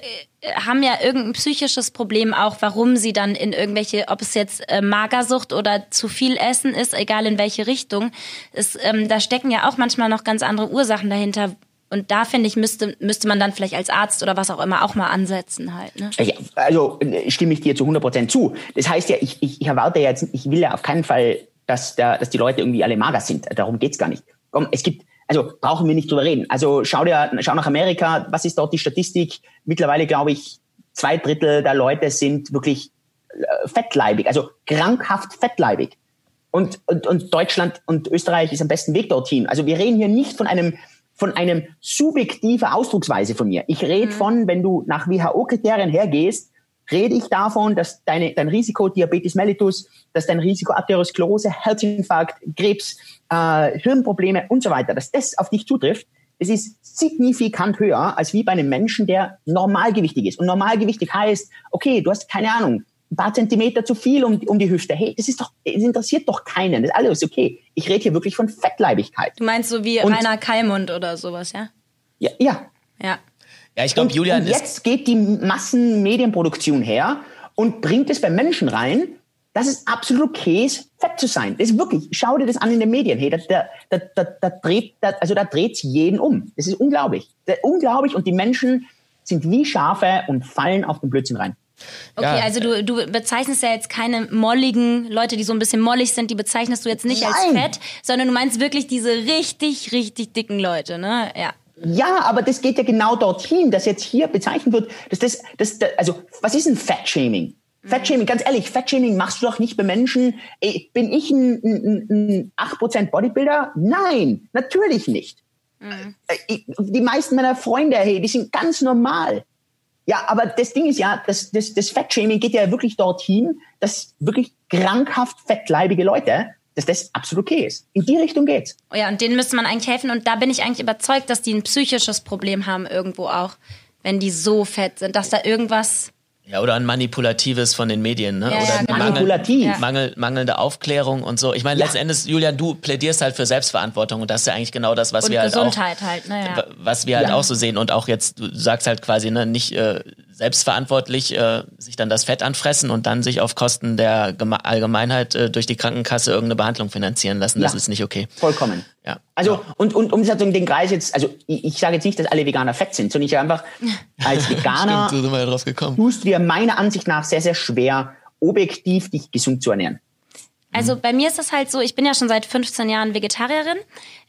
Speaker 1: haben ja irgendein psychisches Problem auch, warum sie dann in irgendwelche, ob es jetzt äh, Magersucht oder zu viel Essen ist, egal in welche Richtung, ist, ähm, da stecken ja auch manchmal noch ganz andere Ursachen dahinter, Und da finde ich, müsste, müsste man dann vielleicht als Arzt oder was auch immer auch mal ansetzen halt. Ne?
Speaker 3: Ja, also äh, stimme ich dir zu 100 Prozent zu. Das heißt ja, ich, ich, ich erwarte jetzt, ich will ja auf keinen Fall, dass, da, dass die Leute irgendwie alle mager sind. Darum geht's gar nicht. Komm, es gibt, also brauchen wir nicht drüber reden. Also schau dir, schau nach Amerika, was ist dort die Statistik? Mittlerweile glaube ich, zwei Drittel der Leute sind wirklich äh, fettleibig, also krankhaft fettleibig. Und, und, und Deutschland und Österreich ist am besten Weg dorthin. Also wir reden hier nicht von einem von einem subjektiven Ausdrucksweise von mir. Ich rede mhm. von, wenn du nach WHO-Kriterien hergehst, rede ich davon, dass deine, dein Risiko Diabetes mellitus, dass dein Risiko Arteriosklerose, Herzinfarkt, Krebs, äh, Hirnprobleme und so weiter, dass das auf dich zutrifft. Es ist signifikant höher als wie bei einem Menschen, der normalgewichtig ist. Und normalgewichtig heißt, okay, du hast keine Ahnung, ein paar Zentimeter zu viel um, um die Hüfte. Hey, das ist doch, das interessiert doch keinen. Das ist alles okay. Ich rede hier wirklich von Fettleibigkeit.
Speaker 1: Du meinst so wie und, Rainer Kallmund oder sowas, ja?
Speaker 3: Ja, ja.
Speaker 1: Ja.
Speaker 2: Ja, ich glaube, Julian
Speaker 3: und jetzt geht die Massenmedienproduktion her und bringt es bei Menschen rein, dass es absolut okay ist, fett zu sein. Das ist wirklich, schau dir das an in den Medien. Hey, da, da, da, da, da dreht, da, also da dreht's jeden um. Das ist unglaublich. Das ist unglaublich und die Menschen sind wie Schafe und fallen auf den Blödsinn rein.
Speaker 1: Okay, ja. also du, du bezeichnest ja jetzt keine molligen Leute, die so ein bisschen mollig sind, die bezeichnest du jetzt nicht Nein. als fett, sondern du meinst wirklich diese richtig, richtig dicken Leute, ne? Ja.
Speaker 3: Ja, aber das geht ja genau dorthin, dass jetzt hier bezeichnet wird, dass das, das, das also was ist ein Fat-Shaming? Fat-Shaming, ganz ehrlich, Fat-Shaming machst du doch nicht bei Menschen. Ey, bin ich ein, ein, ein 8% Bodybuilder? Nein, natürlich nicht. Mhm. Äh, die meisten meiner Freunde, hey, die sind ganz normal. Ja, aber das Ding ist ja, das, das, das Fettshaming geht ja wirklich dorthin, dass wirklich krankhaft fettleibige Leute, dass das absolut okay ist. In die Richtung geht's.
Speaker 1: Oh ja, und denen müsste man eigentlich helfen. Und da bin ich eigentlich überzeugt, dass die ein psychisches Problem haben irgendwo auch, wenn die so fett sind, dass da irgendwas
Speaker 2: ja, oder ein manipulatives von den Medien, ne?
Speaker 1: Ja,
Speaker 2: oder
Speaker 1: ja, genau.
Speaker 3: Manipulativ.
Speaker 2: Mangel, Mangel, mangelnde Aufklärung und so. Ich meine, ja. letzten Endes, Julian, du plädierst halt für Selbstverantwortung und das ist ja eigentlich genau das, was
Speaker 1: und
Speaker 2: wir
Speaker 1: Gesundheit
Speaker 2: halt
Speaker 1: auch, halt, ne,
Speaker 2: was wir halt auch so sehen und auch jetzt, du sagst halt quasi, ne, nicht äh, selbstverantwortlich äh, sich dann das Fett anfressen und dann sich auf Kosten der Geme Allgemeinheit äh, durch die Krankenkasse irgendeine Behandlung finanzieren lassen. Das ist nicht okay.
Speaker 3: Vollkommen.
Speaker 2: Ja.
Speaker 3: Also und und um den Kreis jetzt, also ich, ich sage jetzt nicht, dass alle Veganer fett sind, sondern ich einfach <laughs> als Veganer
Speaker 2: Stimmt, so ja
Speaker 3: tust dir meiner Ansicht nach sehr sehr schwer, objektiv dich gesund zu ernähren.
Speaker 1: Also bei mir ist das halt so, ich bin ja schon seit 15 Jahren Vegetarierin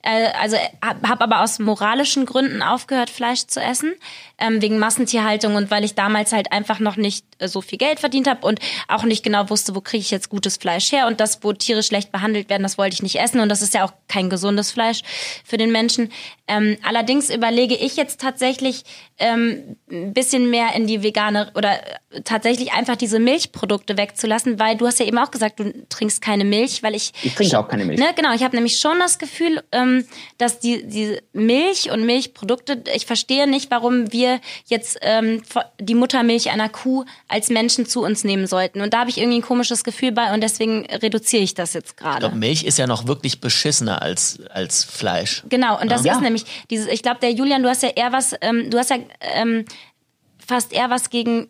Speaker 1: äh, also habe aber aus moralischen Gründen aufgehört, Fleisch zu essen, ähm, wegen Massentierhaltung und weil ich damals halt einfach noch nicht äh, so viel Geld verdient habe und auch nicht genau wusste, wo kriege ich jetzt gutes Fleisch her und das, wo Tiere schlecht behandelt werden, das wollte ich nicht essen und das ist ja auch kein gesundes Fleisch für den Menschen. Ähm, allerdings überlege ich jetzt tatsächlich ähm, ein bisschen mehr in die vegane oder äh, tatsächlich einfach diese Milchprodukte wegzulassen, weil du hast ja eben auch gesagt, du trinkst keine Milch, weil ich
Speaker 3: ich trinke auch keine Milch.
Speaker 1: Ne, genau, ich habe nämlich schon das Gefühl, ähm, ähm, dass die, die Milch und Milchprodukte, ich verstehe nicht, warum wir jetzt ähm, die Muttermilch einer Kuh als Menschen zu uns nehmen sollten. Und da habe ich irgendwie ein komisches Gefühl bei und deswegen reduziere ich das jetzt gerade. Ich
Speaker 2: glaube, Milch ist ja noch wirklich beschissener als, als Fleisch.
Speaker 1: Genau, und das ja. ist nämlich dieses, ich glaube, der Julian, du hast ja eher was, ähm, du hast ja ähm, fast eher was gegen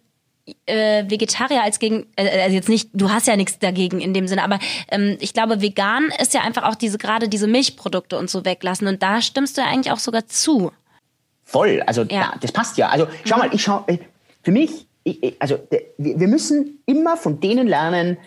Speaker 1: äh, Vegetarier als gegen, äh, also jetzt nicht, du hast ja nichts dagegen in dem Sinne, aber ähm, ich glaube, vegan ist ja einfach auch diese, gerade diese Milchprodukte und so weglassen und da stimmst du ja eigentlich auch sogar zu.
Speaker 3: Voll, also ja. da, das passt ja. Also schau mal, ich schau, äh, für mich, ich, also wir müssen immer von denen lernen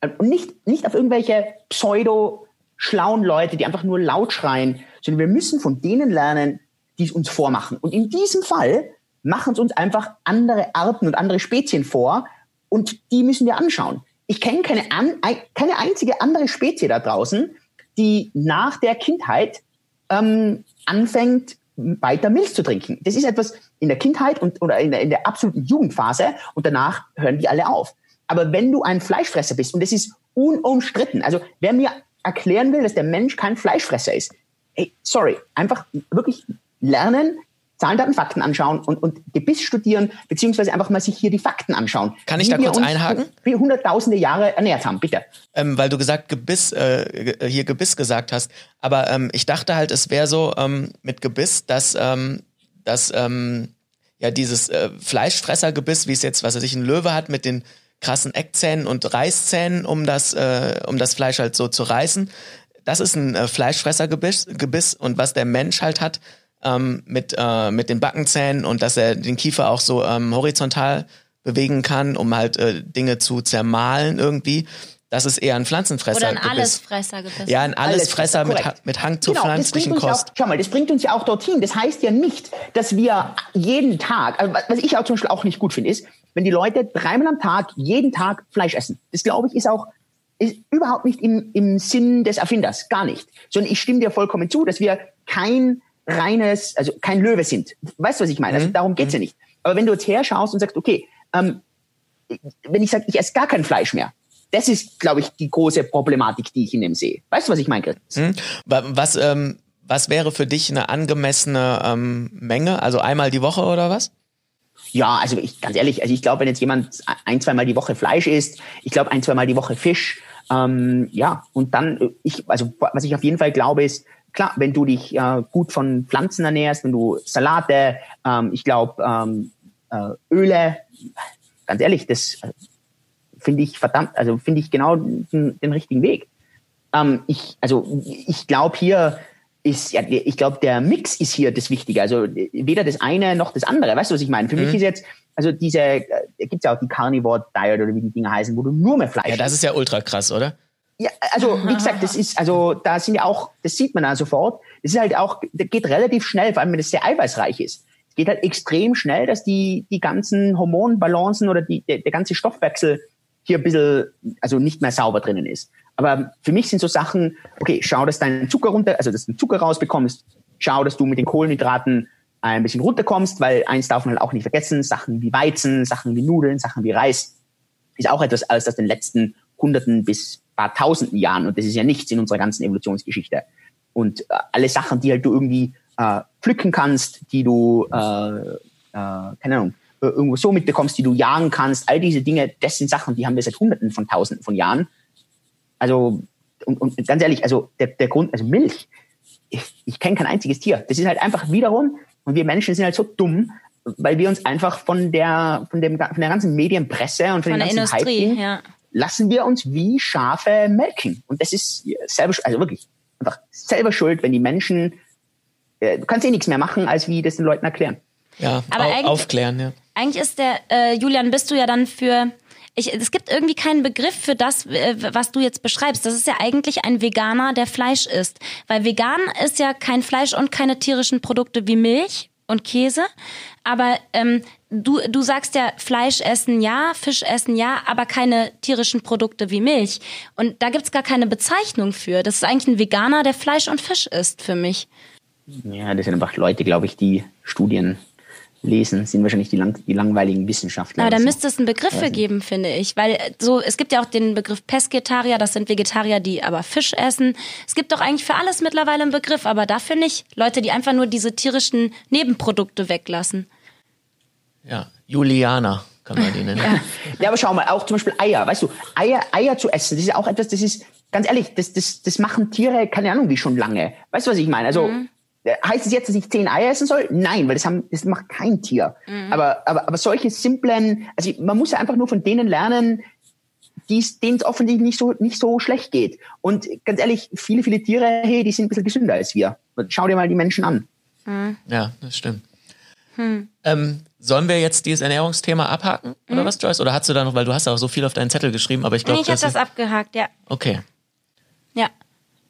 Speaker 3: äh, und nicht, nicht auf irgendwelche pseudo schlauen Leute, die einfach nur laut schreien, sondern wir müssen von denen lernen, die es uns vormachen. Und in diesem Fall machen uns einfach andere Arten und andere Spezien vor und die müssen wir anschauen. Ich kenne keine, an, keine einzige andere Spezie da draußen, die nach der Kindheit ähm, anfängt, weiter Milch zu trinken. Das ist etwas in der Kindheit und, oder in der, in der absoluten Jugendphase und danach hören die alle auf. Aber wenn du ein Fleischfresser bist, und das ist unumstritten, also wer mir erklären will, dass der Mensch kein Fleischfresser ist, hey, sorry, einfach wirklich lernen, Zahlen, Daten, Fakten anschauen und, und Gebiss studieren, beziehungsweise einfach mal sich hier die Fakten anschauen.
Speaker 2: Kann ich da kurz einhaken?
Speaker 3: Wie hunderttausende Jahre ernährt haben, bitte.
Speaker 2: Ähm, weil du gesagt Gebiss, äh, hier Gebiss gesagt hast. Aber ähm, ich dachte halt, es wäre so ähm, mit Gebiss, dass, ähm, dass ähm, ja dieses äh, Fleischfressergebiss, wie es jetzt, was er sich ein Löwe hat, mit den krassen Eckzähnen und Reißzähnen, um das, äh, um das Fleisch halt so zu reißen. Das ist ein äh, Fleischfressergebiss Gebiss. und was der Mensch halt hat, ähm, mit, äh, mit den Backenzähnen und dass er den Kiefer auch so ähm, horizontal bewegen kann, um halt äh, Dinge zu zermahlen irgendwie. Das ist eher ein Pflanzenfresser.
Speaker 1: Oder ein Allesfresser gebissen.
Speaker 2: Ja, ein Allesfresser
Speaker 3: Alles,
Speaker 2: mit, mit Hang zur
Speaker 3: Genau,
Speaker 2: pflanzlichen Kost.
Speaker 3: Auch, schau mal, das bringt uns ja auch dorthin. Das heißt ja nicht, dass wir jeden Tag, also was ich auch zum Beispiel auch nicht gut finde, ist, wenn die Leute dreimal am Tag, jeden Tag Fleisch essen. Das glaube ich ist auch ist überhaupt nicht im, im Sinn des Erfinders, gar nicht. Sondern ich stimme dir vollkommen zu, dass wir kein reines, also kein Löwe sind. Weißt du, was ich meine? Also darum geht's ja nicht. Aber wenn du jetzt herschaust und sagst, okay, ähm, wenn ich sage, ich esse gar kein Fleisch mehr, das ist, glaube ich, die große Problematik, die ich in dem sehe. Weißt du, was ich meine? Chris?
Speaker 2: Hm? Wa- Was, ähm, was wäre für dich eine angemessene ähm, Menge? Also einmal die Woche oder was?
Speaker 3: Ja, also ich ganz ehrlich, also ich glaube, wenn jetzt jemand ein, zweimal die Woche Fleisch isst, ich glaube ein, zweimal die Woche Fisch, ähm, ja, und dann, äh, ich, also was ich auf jeden Fall glaube, ist, klar, wenn du dich äh, gut von Pflanzen ernährst, wenn du Salate, ähm, ich glaube, ähm, äh, Öle, ganz ehrlich, das äh, finde ich verdammt, also finde ich genau den, den richtigen Weg. Ähm, ich, also ich glaube hier ist, ja, ich glaube, der Mix ist hier das Wichtige. Also weder das eine noch das andere. Weißt du, was ich meine? Für mich ist jetzt, also diese, äh, gibt's ja auch die Carnivore Diet oder wie die Dinge heißen, wo du nur mehr Fleisch
Speaker 2: Ja, das ist ja ultra krass, oder?
Speaker 3: Ja, also wie gesagt, das ist, also da sind ja auch, das sieht man da sofort. Das ist halt auch, das geht relativ schnell, vor allem wenn es sehr eiweißreich ist. Es geht halt extrem schnell, dass die, die ganzen Hormonbalancen oder die, der, der ganze Stoffwechsel hier ein bisschen, also nicht mehr sauber drinnen ist. Aber für mich sind so Sachen, okay, schau, dass dein Zucker runter, also dass du den Zucker rausbekommst, schau, dass du mit den Kohlenhydraten ein bisschen runterkommst, weil eins darf man halt auch nicht vergessen, Sachen wie Weizen, Sachen wie Nudeln, Sachen wie Reis, ist auch etwas alles aus den letzten Hunderten bis paar Tausenden Jahren und das ist ja nichts in unserer ganzen Evolutionsgeschichte. Und äh, alle Sachen, die halt du irgendwie äh, pflücken kannst, die du, äh, äh, keine Ahnung, äh, irgendwo so mitbekommst, die du jagen kannst, all diese Dinge, das sind Sachen, die haben wir seit Hunderten von Tausenden von Jahren. Also, und, und ganz ehrlich, also der, der Grund, also Milch, ich, ich kenne kein einziges Tier. Das ist halt einfach wiederum, und wir Menschen sind halt so dumm, weil wir uns einfach von der, von dem, von der ganzen Medienpresse und von,
Speaker 1: Von der
Speaker 3: ganzen
Speaker 1: Industrie,
Speaker 3: Hype
Speaker 1: ja.
Speaker 3: Lassen wir uns wie Schafe melken. Und das ist selber, also wirklich, einfach selber schuld, wenn die Menschen, äh, du kannst eh nichts mehr machen, als wie das den Leuten erklären.
Speaker 2: Ja,
Speaker 1: Aber
Speaker 2: au
Speaker 1: eigentlich-
Speaker 2: aufklären, ja.
Speaker 1: Eigentlich ist der, äh, Julian, bist du ja dann für. Ich, es gibt irgendwie keinen Begriff für das, äh, was du jetzt beschreibst. Das ist ja eigentlich ein Veganer, der Fleisch isst. Weil vegan ist ja kein Fleisch und keine tierischen Produkte wie Milch und Käse. Aber ähm, du, du sagst ja, Fleisch essen ja, Fisch essen ja, aber keine tierischen Produkte wie Milch. Und da gibt's gar keine Bezeichnung für. Das ist eigentlich ein Veganer, der Fleisch und Fisch isst für mich.
Speaker 3: Ja, das sind einfach Leute, glaube ich, die Studien lesen, sind wahrscheinlich die, lang, die langweiligen Wissenschaftler.
Speaker 1: Aber da
Speaker 3: so.
Speaker 1: müsste es einen Begriff für geben, finde ich. Weil äh, so, es gibt ja auch den Begriff Pesketarier, das sind Vegetarier, die aber Fisch essen. Es gibt doch eigentlich für alles mittlerweile einen Begriff, aber dafür nicht. Leute, die einfach nur diese tierischen Nebenprodukte weglassen.
Speaker 2: Ja, Juliana kann man die nennen.
Speaker 3: Ja, aber schau mal, auch zum Beispiel Eier, weißt du, Eier, Eier zu essen, das ist ja auch etwas, das ist, ganz ehrlich, das, das, das machen Tiere, keine Ahnung, wie schon lange. Weißt du, was ich meine? Also, äh, heißt es jetzt, dass ich zehn Eier essen soll? Nein, weil das haben, das macht kein Tier. Aber, aber, aber solche simplen, also man muss ja einfach nur von denen lernen, denen es offensichtlich nicht so, nicht so schlecht geht. Und ganz ehrlich, viele, viele Tiere, hey, die sind ein bisschen gesünder als wir. Schau dir mal die Menschen an.
Speaker 2: Ja, das stimmt. Ähm, sollen wir jetzt dieses Ernährungsthema abhaken oder was, Joyce? Oder hast du da noch, weil du hast ja auch so viel auf deinen Zettel geschrieben, aber ich glaube,
Speaker 1: ich habe das abgehakt, ja.
Speaker 2: okay.
Speaker 1: Ja.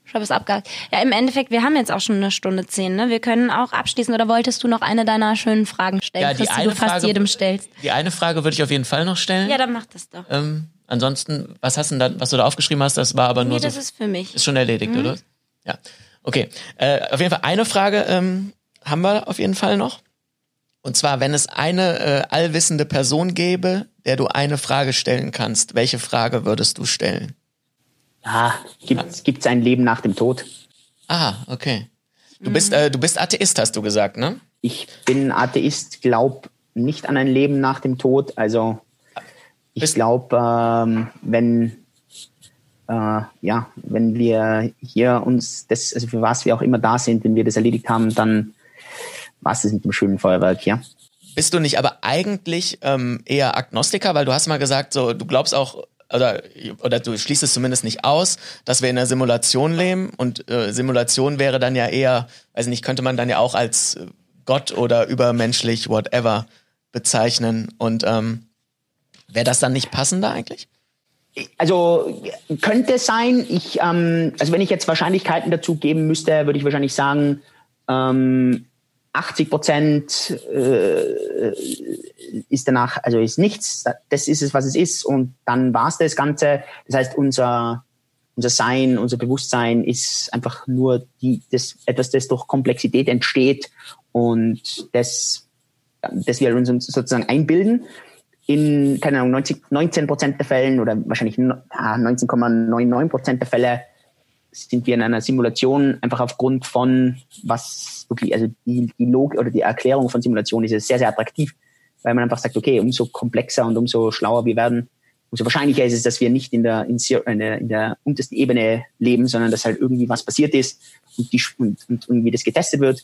Speaker 1: Ich habe es abgehakt. Ja, im Endeffekt, wir haben jetzt auch schon eine Stunde zehn, ne? Wir können auch abschließen. Oder wolltest du noch eine deiner schönen Fragen stellen,
Speaker 2: Ja, die
Speaker 1: Chris, die du fast
Speaker 2: Frage,
Speaker 1: jedem stellst?
Speaker 2: Die eine Frage würde ich auf jeden Fall noch stellen.
Speaker 1: Ja, dann mach das doch.
Speaker 2: ähm, ansonsten, was hast du da, was du da aufgeschrieben hast, das war aber nur
Speaker 1: Nee, das
Speaker 2: so,
Speaker 1: ist für mich.
Speaker 2: ist schon erledigt, oder? Ja. Okay. Äh, auf jeden Fall eine Frage ähm, haben wir auf jeden Fall noch. Und zwar, wenn es eine äh, allwissende Person gäbe, der du eine Frage stellen kannst, welche Frage würdest du stellen?
Speaker 3: Ah, gibt gibt's ein Leben nach dem Tod?
Speaker 2: Ah, okay. Du bist, äh, du bist Atheist, hast du gesagt, ne?
Speaker 3: Ich bin Atheist, glaub nicht an ein Leben nach dem Tod. Also ich glaube, ähm, wenn äh, ja, wenn wir hier uns das, also für was wir auch immer da sind, wenn wir das erledigt haben, dann es das mit dem schönen Feuerwerk, ja.
Speaker 2: Bist du nicht aber eigentlich ähm, eher Agnostiker, weil du hast mal gesagt, so du glaubst auch oder, oder du schließt es zumindest nicht aus, dass wir in einer Simulation leben und äh, Simulation wäre dann ja eher, weiß nicht, könnte man dann ja auch als Gott oder übermenschlich, whatever, bezeichnen. Und ähm, wäre das dann nicht passender eigentlich?
Speaker 3: Also könnte es sein, ich, ähm, also wenn ich jetzt Wahrscheinlichkeiten dazu geben müsste, würde ich wahrscheinlich sagen, ähm, 80 Prozent äh, ist danach, also ist nichts, das ist es, was es ist und dann war es das Ganze. Das heißt, unser, unser Sein, unser Bewusstsein ist einfach nur die, das, etwas, das durch Komplexität entsteht und das, das wir uns sozusagen einbilden. In, keine Ahnung, 90, 19 Prozent der Fällen oder wahrscheinlich 19,99 Prozent der Fälle sind wir in einer Simulation einfach aufgrund von was wirklich, also die, die Logik oder die Erklärung von Simulation ist sehr, sehr attraktiv weil man einfach sagt, okay, umso komplexer und umso schlauer wir werden, umso wahrscheinlicher ist es, dass wir nicht in der, in der, in der untersten Ebene leben, sondern dass halt irgendwie was passiert ist und, die, und, und irgendwie das getestet wird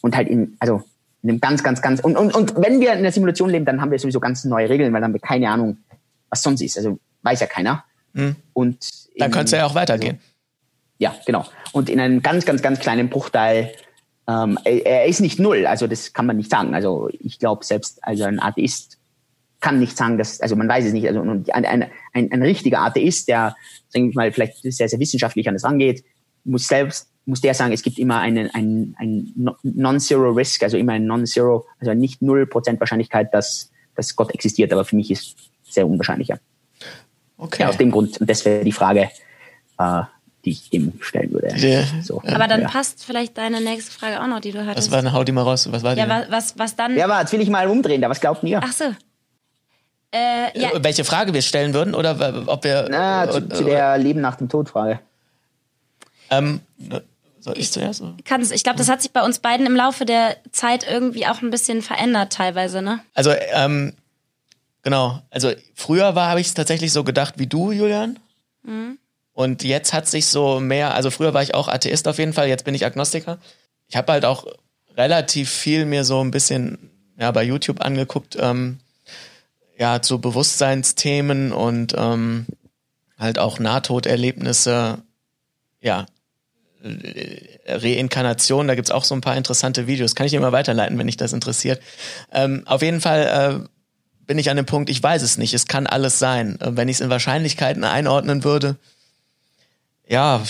Speaker 3: und halt in, also in einem ganz, ganz, ganz, und, und, und wenn wir in der Simulation leben, dann haben wir sowieso ganz neue Regeln, weil dann haben wir keine Ahnung, was sonst ist. Also weiß ja keiner.
Speaker 2: Mhm. Und dann könnte es ja auch weitergehen. Also,
Speaker 3: ja, genau. Und in einem ganz, ganz, ganz kleinen Bruchteil ähm, er ist nicht null, also das kann man nicht sagen. Also ich glaube selbst, also ein Atheist kann nicht sagen, dass, also man weiß es nicht. Also ein, ein, ein, ein richtiger Atheist, der, sagen wir mal, vielleicht sehr, sehr wissenschaftlich an das rangeht, muss selbst, muss der sagen, es gibt immer einen, ein, ein Non-Zero Risk, also immer ein Non-Zero, also nicht null Prozent Wahrscheinlichkeit, dass, dass Gott existiert, aber für mich ist sehr unwahrscheinlicher. Okay. Ja, aus dem Grund, und das wäre die Frage, äh, die ich dem stellen würde. Ja.
Speaker 1: So. Aber dann ja. passt vielleicht deine nächste Frage auch noch, die du hattest.
Speaker 2: Was war eine Hau die mal raus? Was war die?
Speaker 1: Ja, was, was dann?
Speaker 3: Ja, aber jetzt will ich mal umdrehen, da was glaubt ihr?
Speaker 1: Ach so.
Speaker 2: Äh, ja. Äh, welche Frage wir stellen würden oder ob wir.
Speaker 3: Na, zu, zu der Leben nach dem Tod Frage.
Speaker 2: Ähm, soll ich zuerst?
Speaker 1: Kann's, ich glaube, das hat sich bei uns beiden im Laufe der Zeit irgendwie auch ein bisschen verändert, teilweise, ne?
Speaker 2: Also, ähm, genau. Also, früher war, habe ich es tatsächlich so gedacht wie du, Julian. Mhm. Und jetzt hat sich so mehr, also früher war ich auch Atheist auf jeden Fall, jetzt bin ich Agnostiker. Ich habe halt auch relativ viel mir so ein bisschen ja, bei YouTube angeguckt, ähm, ja, zu Bewusstseinsthemen und ähm, halt auch Nahtoderlebnisse, ja, Reinkarnation, da gibt's auch so ein paar interessante Videos. Kann ich dir mal weiterleiten, wenn dich das interessiert. Ähm, auf jeden Fall äh, bin ich an dem Punkt, ich weiß es nicht, es kann alles sein. Äh, wenn ich es in Wahrscheinlichkeiten einordnen würde, ja,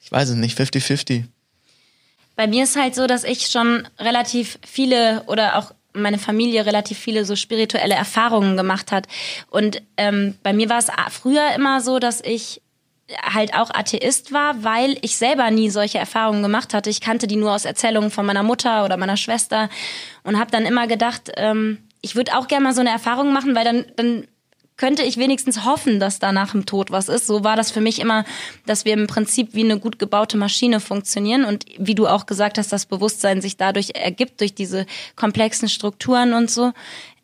Speaker 2: ich weiß es nicht, 50-50.
Speaker 1: Bei mir ist halt so, dass ich schon relativ viele oder auch meine Familie relativ viele so spirituelle Erfahrungen gemacht hat. Und ähm, bei mir war es früher immer so, dass ich halt auch Atheist war, weil ich selber nie solche Erfahrungen gemacht hatte. Ich kannte die nur aus Erzählungen von meiner Mutter oder meiner Schwester und habe dann immer gedacht, ähm, ich würde auch gerne mal so eine Erfahrung machen, weil dann, dann könnte ich wenigstens hoffen, dass da nach dem Tod was ist. So war das für mich immer, dass wir im Prinzip wie eine gut gebaute Maschine funktionieren und wie du auch gesagt hast, das Bewusstsein sich dadurch ergibt, durch diese komplexen Strukturen und so.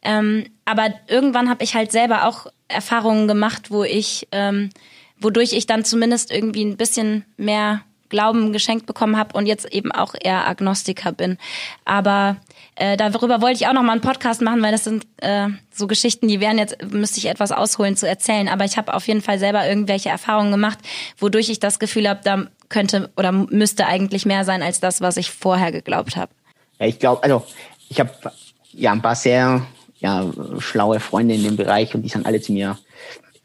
Speaker 1: Ähm, aber irgendwann habe ich halt selber auch Erfahrungen gemacht, wo ich, ähm, wodurch ich dann zumindest irgendwie ein bisschen mehr Glauben geschenkt bekommen habe und jetzt eben auch eher Agnostiker bin. Aber äh, darüber wollte ich auch noch mal einen Podcast machen, weil das sind äh, so Geschichten, die wären jetzt, müsste ich etwas ausholen zu erzählen. Aber ich habe auf jeden Fall selber irgendwelche Erfahrungen gemacht, wodurch ich das Gefühl habe, da könnte oder müsste eigentlich mehr sein als das, was ich vorher geglaubt habe.
Speaker 3: Ja, ich glaube, also ich habe ja ein paar sehr ja, schlaue Freunde in dem Bereich und die sagen alle zu mir,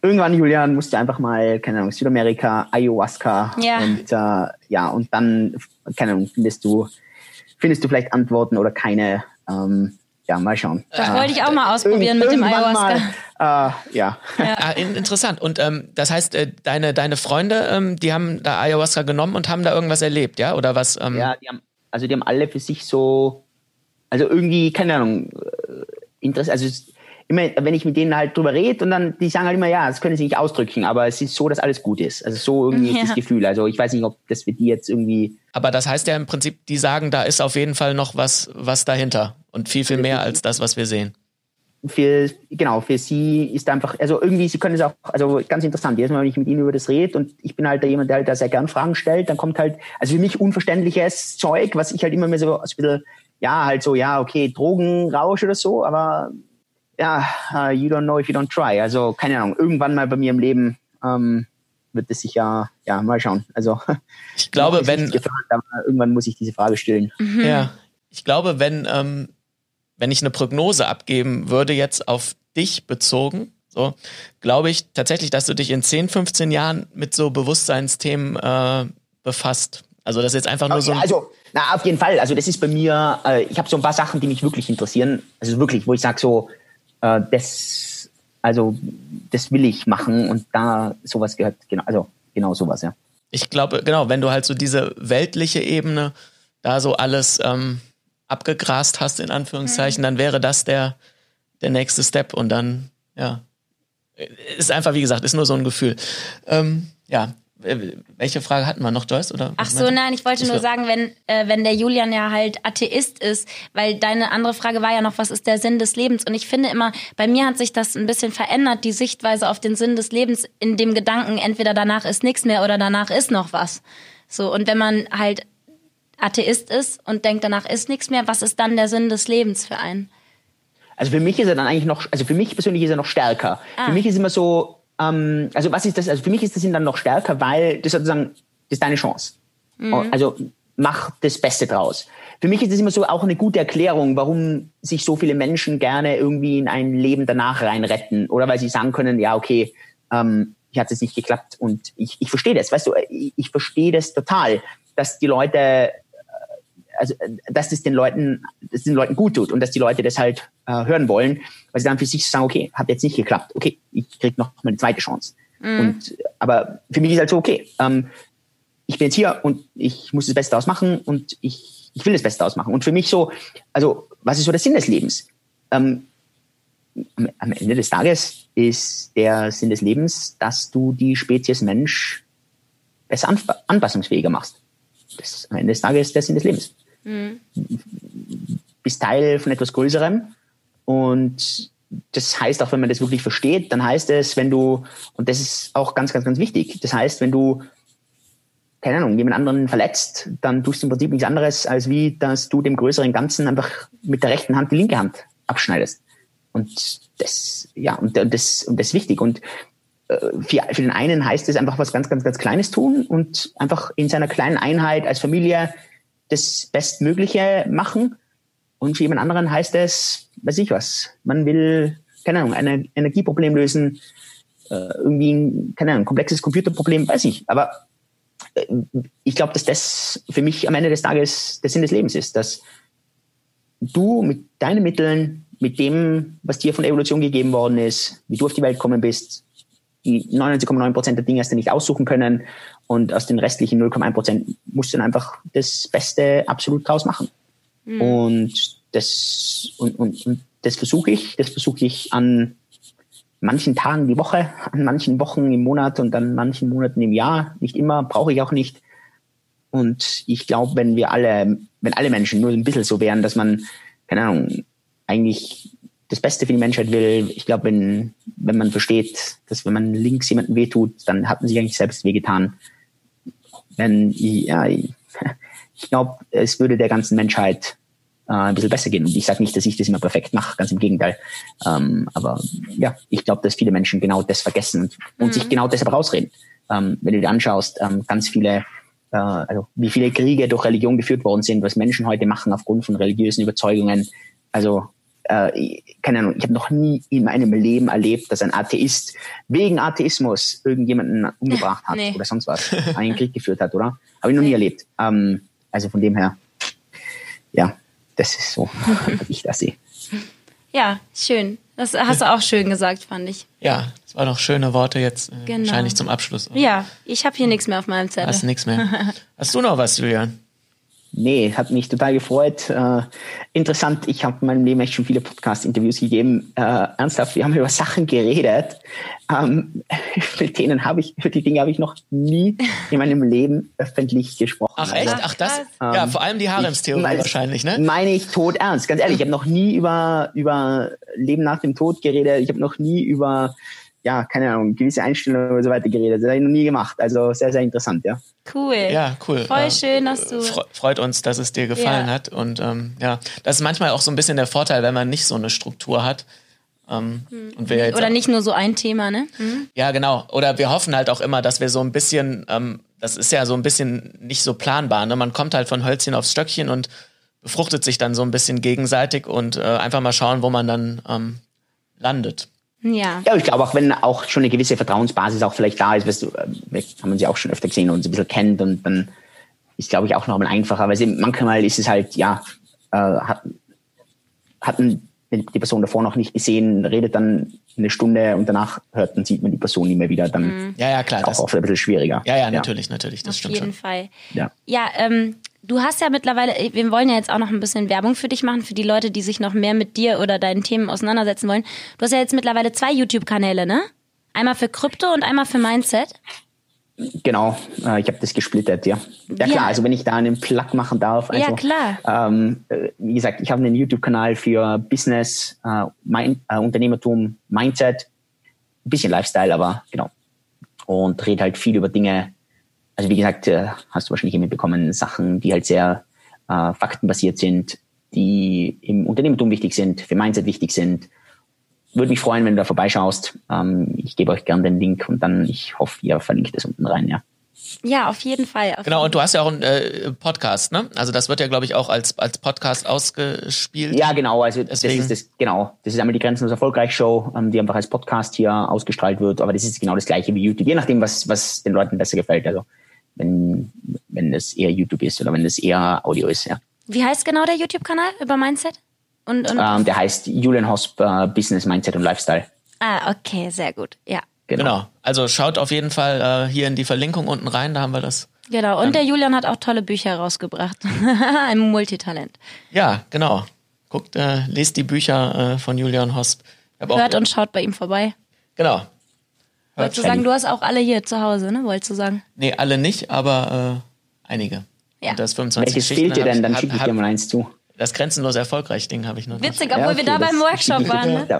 Speaker 3: irgendwann, Julian, musst du einfach mal, keine Ahnung, Südamerika, Ayahuasca ja. und äh, ja, und dann, keine Ahnung, findest du findest du vielleicht Antworten oder keine. Ähm, ja, mal schauen.
Speaker 1: Das äh, wollte ich auch mal ausprobieren mit dem Ayahuasca.
Speaker 3: Mal, äh, ja.
Speaker 2: ja. Ah, interessant. Und ähm, das heißt, äh, deine, deine Freunde, ähm, die haben da Ayahuasca genommen und haben da irgendwas erlebt, ja? Oder was?
Speaker 3: Ähm? Ja, die haben, also die haben alle für sich so, also irgendwie, keine Ahnung, äh, Interesse, also immer, wenn ich mit denen halt drüber rede und dann, die sagen halt immer, ja, das können sie nicht ausdrücken, aber es ist so, dass alles gut ist. Also so irgendwie ja. ist das Gefühl. Also ich weiß nicht, ob das für die jetzt irgendwie.
Speaker 2: Aber das heißt ja im Prinzip, die sagen, da ist auf jeden Fall noch was, was dahinter und viel, viel mehr als das, was wir sehen.
Speaker 3: Für, genau, für sie ist einfach, also irgendwie, sie können es auch, also ganz interessant, jedes Mal, wenn ich mit ihnen über das rede und ich bin halt da jemand, der halt da sehr gern Fragen stellt, dann kommt halt, also für mich unverständliches Zeug, was ich halt immer mehr so, so ein bisschen, ja, halt so, ja, okay, Drogenrausch oder so, aber ja, uh, you don't know if you don't try. Also keine Ahnung, irgendwann mal bei mir im Leben ähm, wird es sich ja, ja, mal schauen. Also
Speaker 2: ich glaube, <laughs> wenn
Speaker 3: gefragt, irgendwann muss ich diese Frage stellen.
Speaker 2: Mhm. Ja, ich glaube, wenn ähm, wenn ich eine Prognose abgeben würde jetzt auf dich bezogen, so glaube ich tatsächlich, dass du dich in 10, 15 Jahren mit so Bewusstseinsthemen äh, befasst. Also das ist jetzt einfach nur okay, so.
Speaker 3: also na auf jeden Fall. Also das ist bei mir. Äh, ich habe so ein paar Sachen, die mich wirklich interessieren. Also wirklich, wo ich sage so, äh, das, also das will ich machen und da sowas gehört. Genau, also genau sowas ja.
Speaker 2: Ich glaube genau, wenn du halt so diese weltliche Ebene da so alles ähm, abgegrast hast in Anführungszeichen, mhm. dann wäre das der der nächste Step und dann ja ist einfach, wie gesagt, ist nur so ein Gefühl. Ähm, ja, welche Frage hatten wir noch, Joyce? Oder
Speaker 1: Ach so, nein, ich wollte ich nur sagen, wenn, äh, wenn der Julian ja halt Atheist ist, weil deine andere Frage war ja noch, was ist der Sinn des Lebens? Und ich finde immer, bei mir hat sich das ein bisschen verändert, die Sichtweise auf den Sinn des Lebens in dem Gedanken, entweder danach ist nichts mehr oder danach ist noch was. So, und wenn man halt Atheist ist und denkt, danach ist nichts mehr, was ist dann der Sinn des Lebens für einen?
Speaker 3: Also für mich ist er dann eigentlich noch, also für mich persönlich ist er noch stärker. Ah. Für mich ist immer so, ähm, also was ist das? Also für mich ist das dann noch stärker, weil das sozusagen, das ist deine Chance. Mhm. Also mach das Beste draus. Für mich ist das immer so auch eine gute Erklärung, warum sich so viele Menschen gerne irgendwie in ein Leben danach reinretten. Oder weil sie sagen können, ja, okay, ähm, hier hat es nicht geklappt und ich, ich verstehe das, weißt du, ich, ich verstehe das total, dass die Leute also dass das den Leuten, dass den Leuten gut tut und dass die Leute das halt äh, hören wollen, weil sie dann für sich sagen, okay, hat jetzt nicht geklappt, okay, ich krieg noch mal eine zweite Chance. Mhm. Und aber für mich ist halt so, okay, ähm, ich bin jetzt hier und ich muss das Beste daraus machen und ich, ich will das Beste daraus machen. Und für mich so, also was ist so der Sinn des Lebens? Ähm, am Ende des Tages ist der Sinn des Lebens, dass du die Spezies Mensch besser anpassungsfähiger machst. Das ist am Ende des Tages der Sinn des Lebens. Mhm. Bist Teil von etwas Größerem. Und das heißt auch, wenn man das wirklich versteht, dann heißt es, wenn du, und das ist auch ganz, ganz, ganz wichtig, das heißt, wenn du, keine Ahnung, jemand anderen verletzt, dann tust du im Prinzip nichts anderes, als wie, dass du dem größeren Ganzen einfach mit der rechten Hand die linke Hand abschneidest. Und das, ja, und das, und das ist wichtig. Und äh, für, für den einen heißt es einfach was ganz, ganz, ganz Kleines tun und einfach in seiner kleinen Einheit als Familie das Bestmögliche machen. Und für jemand anderen heißt es, weiß ich was, man will, keine Ahnung, ein Energieproblem lösen, äh, irgendwie ein, keine Ahnung, komplexes Computerproblem, weiß ich. Aber äh, ich glaube, dass das für mich am Ende des Tages der Sinn des Lebens ist, dass du mit deinen Mitteln, mit dem, was dir von der Evolution gegeben worden ist, wie du auf die Welt gekommen bist, die 99,9 Prozent der Dinge hast du nicht aussuchen können und aus den restlichen 0,1 Prozent musst du dann einfach das Beste absolut draus machen. Mhm. Und das, und, und, und das versuche ich, das versuche ich an manchen Tagen die Woche, <laughs> an manchen Wochen im Monat und an manchen Monaten im Jahr. Nicht immer, brauche ich auch nicht. Und ich glaube, wenn wir alle, wenn alle Menschen nur ein bisschen so wären, dass man, keine Ahnung, eigentlich das Beste für die Menschheit will, ich glaube, wenn, wenn man versteht, dass wenn man links jemanden wehtut, dann hat man sich eigentlich selbst wehgetan. Wenn, ja, <laughs> ich, glaube, es würde der ganzen Menschheit äh, ein bisschen besser gehen. Und ich sage nicht, dass ich das immer perfekt mache, ganz im Gegenteil. Ähm, aber ja, ich glaube, dass viele Menschen genau das vergessen und, und mhm. sich genau deshalb rausreden. Ähm, wenn du dir anschaust, ähm, ganz viele, äh, also wie viele Kriege durch Religion geführt worden sind, was Menschen heute machen aufgrund von religiösen Überzeugungen. Also äh, keine Ahnung, ich habe noch nie in meinem Leben erlebt, dass ein Atheist wegen Atheismus irgendjemanden umgebracht hat nee. oder sonst was, <laughs> einen Krieg geführt hat, oder? Habe ich noch nie erlebt. Ähm, also von dem her, ja, das ist so, <laughs> wie ich das sehe.
Speaker 1: Ja, schön. Das hast du auch schön gesagt, fand ich.
Speaker 2: Ja, das waren noch schöne Worte jetzt äh, genau. wahrscheinlich zum Abschluss.
Speaker 1: Oder? Ja, ich habe hier nichts mehr auf meinem Zettel.
Speaker 2: Hast nichts mehr. <laughs> Hast du noch was, Julian?
Speaker 3: Nee, hat mich total gefreut. Äh, interessant, ich habe in meinem Leben echt schon viele Podcast-Interviews gegeben. Äh, ernsthaft, wir haben über Sachen geredet. Ähm, <laughs> mit denen habe ich, für die Dinge habe ich noch nie in meinem Leben öffentlich gesprochen.
Speaker 2: Ach echt? Ach das? Ähm, ja, vor allem die Haremstheorie wahrscheinlich, ne?
Speaker 3: Meine ich tot ernst, ganz ehrlich. Ich habe noch nie über, über Leben nach dem Tod geredet. Ich habe noch nie über ja, keine Ahnung, gewisse Einstellungen und so weiter geredet. Das habe ich noch nie gemacht. Also sehr, sehr interessant, ja.
Speaker 1: Cool.
Speaker 2: Ja, cool.
Speaker 1: Voll ja. schön, dass du.
Speaker 2: Freut uns, dass es dir gefallen ja. hat. Und ähm, ja, das ist manchmal auch so ein bisschen der Vorteil, wenn man nicht so eine Struktur hat. Ähm, und wir jetzt
Speaker 1: Oder
Speaker 2: auch-
Speaker 1: nicht nur so ein Thema, ne?
Speaker 2: Ja, genau. Oder wir hoffen halt auch immer, dass wir so ein bisschen, ähm, das ist ja so ein bisschen nicht so planbar. Ne? Man kommt halt von Hölzchen aufs Stöckchen und befruchtet sich dann so ein bisschen gegenseitig und äh, einfach mal schauen, wo man dann ähm, landet.
Speaker 1: Ja.
Speaker 3: Ja, ich glaube auch, wenn auch schon eine gewisse Vertrauensbasis auch vielleicht da ist, weißt du, äh, haben wir sie auch schon öfter gesehen und uns ein bisschen kennt und dann ist, glaube ich, auch nochmal einfacher, weil sie, manchmal ist es halt, ja, äh, hat, hat man die Person davor noch nicht gesehen, redet dann eine Stunde und danach hört und sieht man die Person nicht mehr wieder, dann
Speaker 2: Ja, ja, klar.
Speaker 3: auch
Speaker 2: Das,
Speaker 3: oft ein bisschen schwieriger.
Speaker 2: ja, ja, natürlich, natürlich. Das
Speaker 1: Auf
Speaker 2: stimmt
Speaker 1: jeden
Speaker 2: schon.
Speaker 1: Fall.
Speaker 3: Ja.
Speaker 1: Ja, ähm, du hast ja mittlerweile, wir wollen ja jetzt auch noch ein bisschen Werbung für dich machen, für die Leute, die sich noch mehr mit dir oder deinen Themen auseinandersetzen wollen. Du hast ja jetzt mittlerweile zwei YouTube-Kanäle, ne? Einmal für Krypto und einmal für Mindset.
Speaker 3: Genau, äh, ich habe das gesplittert, ja. Ja
Speaker 1: Ja.
Speaker 3: klar, also wenn ich da einen Plug machen darf. Also,
Speaker 1: Ja, klar.
Speaker 3: Ähm, äh, wie gesagt, ich habe einen YouTube-Kanal für Business, äh, mein, äh, Unternehmertum, Mindset, ein bisschen Lifestyle, aber genau. Und rede halt viel über Dinge, also wie gesagt, äh, hast du wahrscheinlich eh mitbekommen, Sachen, die halt sehr äh, faktenbasiert sind, die im Unternehmertum wichtig sind, für Mindset wichtig sind. Würde mich freuen, wenn du da vorbeischaust. Ähm, ich gebe euch gerne den Link und dann, ich hoffe, ihr verlinkt es unten rein, ja.
Speaker 1: Ja, auf jeden Fall. Auf
Speaker 2: Genau, und du hast ja auch einen äh, Podcast, ne? Also das wird ja, glaube ich, auch als, als Podcast ausgespielt.
Speaker 3: Ja, genau. Also das
Speaker 2: Deswegen-
Speaker 3: ist das, genau. Das ist einmal die Grenzenlos Erfolgreich Show, ähm, die einfach als Podcast hier ausgestrahlt wird. Aber das ist genau das gleiche wie YouTube, je nachdem, was, was den Leuten besser gefällt. Also wenn, wenn das eher YouTube ist oder wenn das eher Audio ist, ja.
Speaker 1: Wie heißt genau der YouTube-Kanal über Mindset? Und, und
Speaker 3: Ähm, der heißt Julian Hosp äh, Business, Mindset und Lifestyle.
Speaker 1: ah, okay, sehr gut. Ja.
Speaker 2: Genau. Also schaut auf jeden Fall äh, hier in die Verlinkung unten rein, da haben wir das.
Speaker 1: Genau. Und der Julian hat auch tolle Bücher rausgebracht. <laughs> Ein Multitalent.
Speaker 2: Ja, genau. Guckt, äh, lest die Bücher äh, von Julian Hosp. Hab auch-
Speaker 1: Hört und schaut bei ihm vorbei.
Speaker 2: Genau.
Speaker 1: Wolltest du sagen, du hast auch alle hier zu Hause, ne? Wolltest du sagen?
Speaker 2: Nee, alle nicht, aber äh, einige.
Speaker 1: Ja.
Speaker 2: Und das 25
Speaker 3: Welches fehlt dir denn? Dann schicke ich
Speaker 2: hab-
Speaker 3: dir mal eins zu.
Speaker 2: Das grenzenlos erfolgreich Ding habe ich noch.
Speaker 1: Witzig,
Speaker 3: Ja,
Speaker 1: obwohl
Speaker 3: okay,
Speaker 1: wir da beim Workshop <laughs> waren, ne?
Speaker 3: Ja.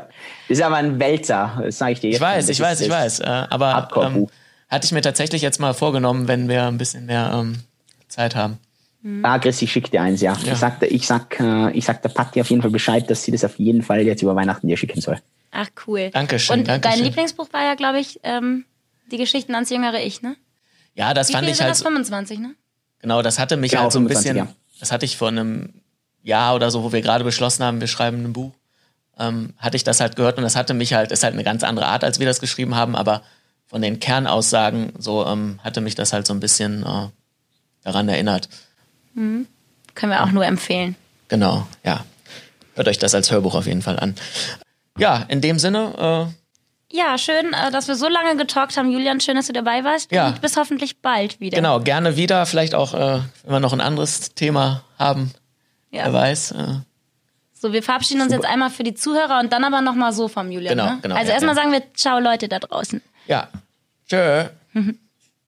Speaker 3: Das ist aber ein Wälzer, das sage ich dir jetzt.
Speaker 2: Ich weiß, ich weiß, ich weiß. Äh, aber ähm, hatte ich mir tatsächlich jetzt mal vorgenommen, wenn wir ein bisschen mehr ähm, Zeit haben.
Speaker 3: Ah, Chris, ich schicke dir eins, ja.
Speaker 2: Ja.
Speaker 3: Ich, sag, der- ich, sag, äh, ich sag der Patti auf jeden Fall Bescheid, dass sie das auf jeden Fall jetzt über Weihnachten dir schicken soll.
Speaker 1: Ach, cool.
Speaker 2: Dankeschön,
Speaker 1: Und
Speaker 2: Dankeschön.
Speaker 1: dein Lieblingsbuch war ja, glaube ich, ähm, Die Geschichten ans jüngere Ich, ne?
Speaker 2: Ja, das
Speaker 1: Wie
Speaker 2: fand ich halt
Speaker 1: das?
Speaker 2: so-
Speaker 1: 25, ne?
Speaker 2: Genau, das hatte mich
Speaker 3: Genau,
Speaker 2: halt so ein
Speaker 3: 25,
Speaker 2: bisschen,
Speaker 3: ja.
Speaker 2: das hatte ich vor einem Jahr oder so, wo wir gerade beschlossen haben, wir schreiben ein Buch, ähm, hatte ich das halt gehört und das hatte mich halt, ist halt eine ganz andere Art, als wir das geschrieben haben, aber von den Kernaussagen so ähm, hatte mich das halt so ein bisschen äh, daran erinnert.
Speaker 1: Können wir auch nur empfehlen.
Speaker 2: Genau, ja. Hört euch das als Hörbuch auf jeden Fall an. Ja, in dem Sinne,
Speaker 1: Ja, schön, äh, dass wir so lange getalkt haben. Julian, schön, dass du dabei warst.
Speaker 2: Ja.
Speaker 1: Und bis hoffentlich bald
Speaker 2: äh,
Speaker 1: wieder.
Speaker 2: genau, gerne wieder, vielleicht auch, äh, wenn wir noch ein anderes Thema haben,
Speaker 1: Ja.
Speaker 2: wer weiß. Äh,
Speaker 1: So, wir verabschieden uns jetzt einmal für die Zuhörer und dann aber nochmal so vom Julian.
Speaker 2: Genau,
Speaker 1: ne?
Speaker 2: genau,
Speaker 1: Also
Speaker 2: ja,
Speaker 1: erstmal
Speaker 2: ja.
Speaker 1: sagen wir Ciao Leute da draußen.
Speaker 2: ja, tschö. <laughs>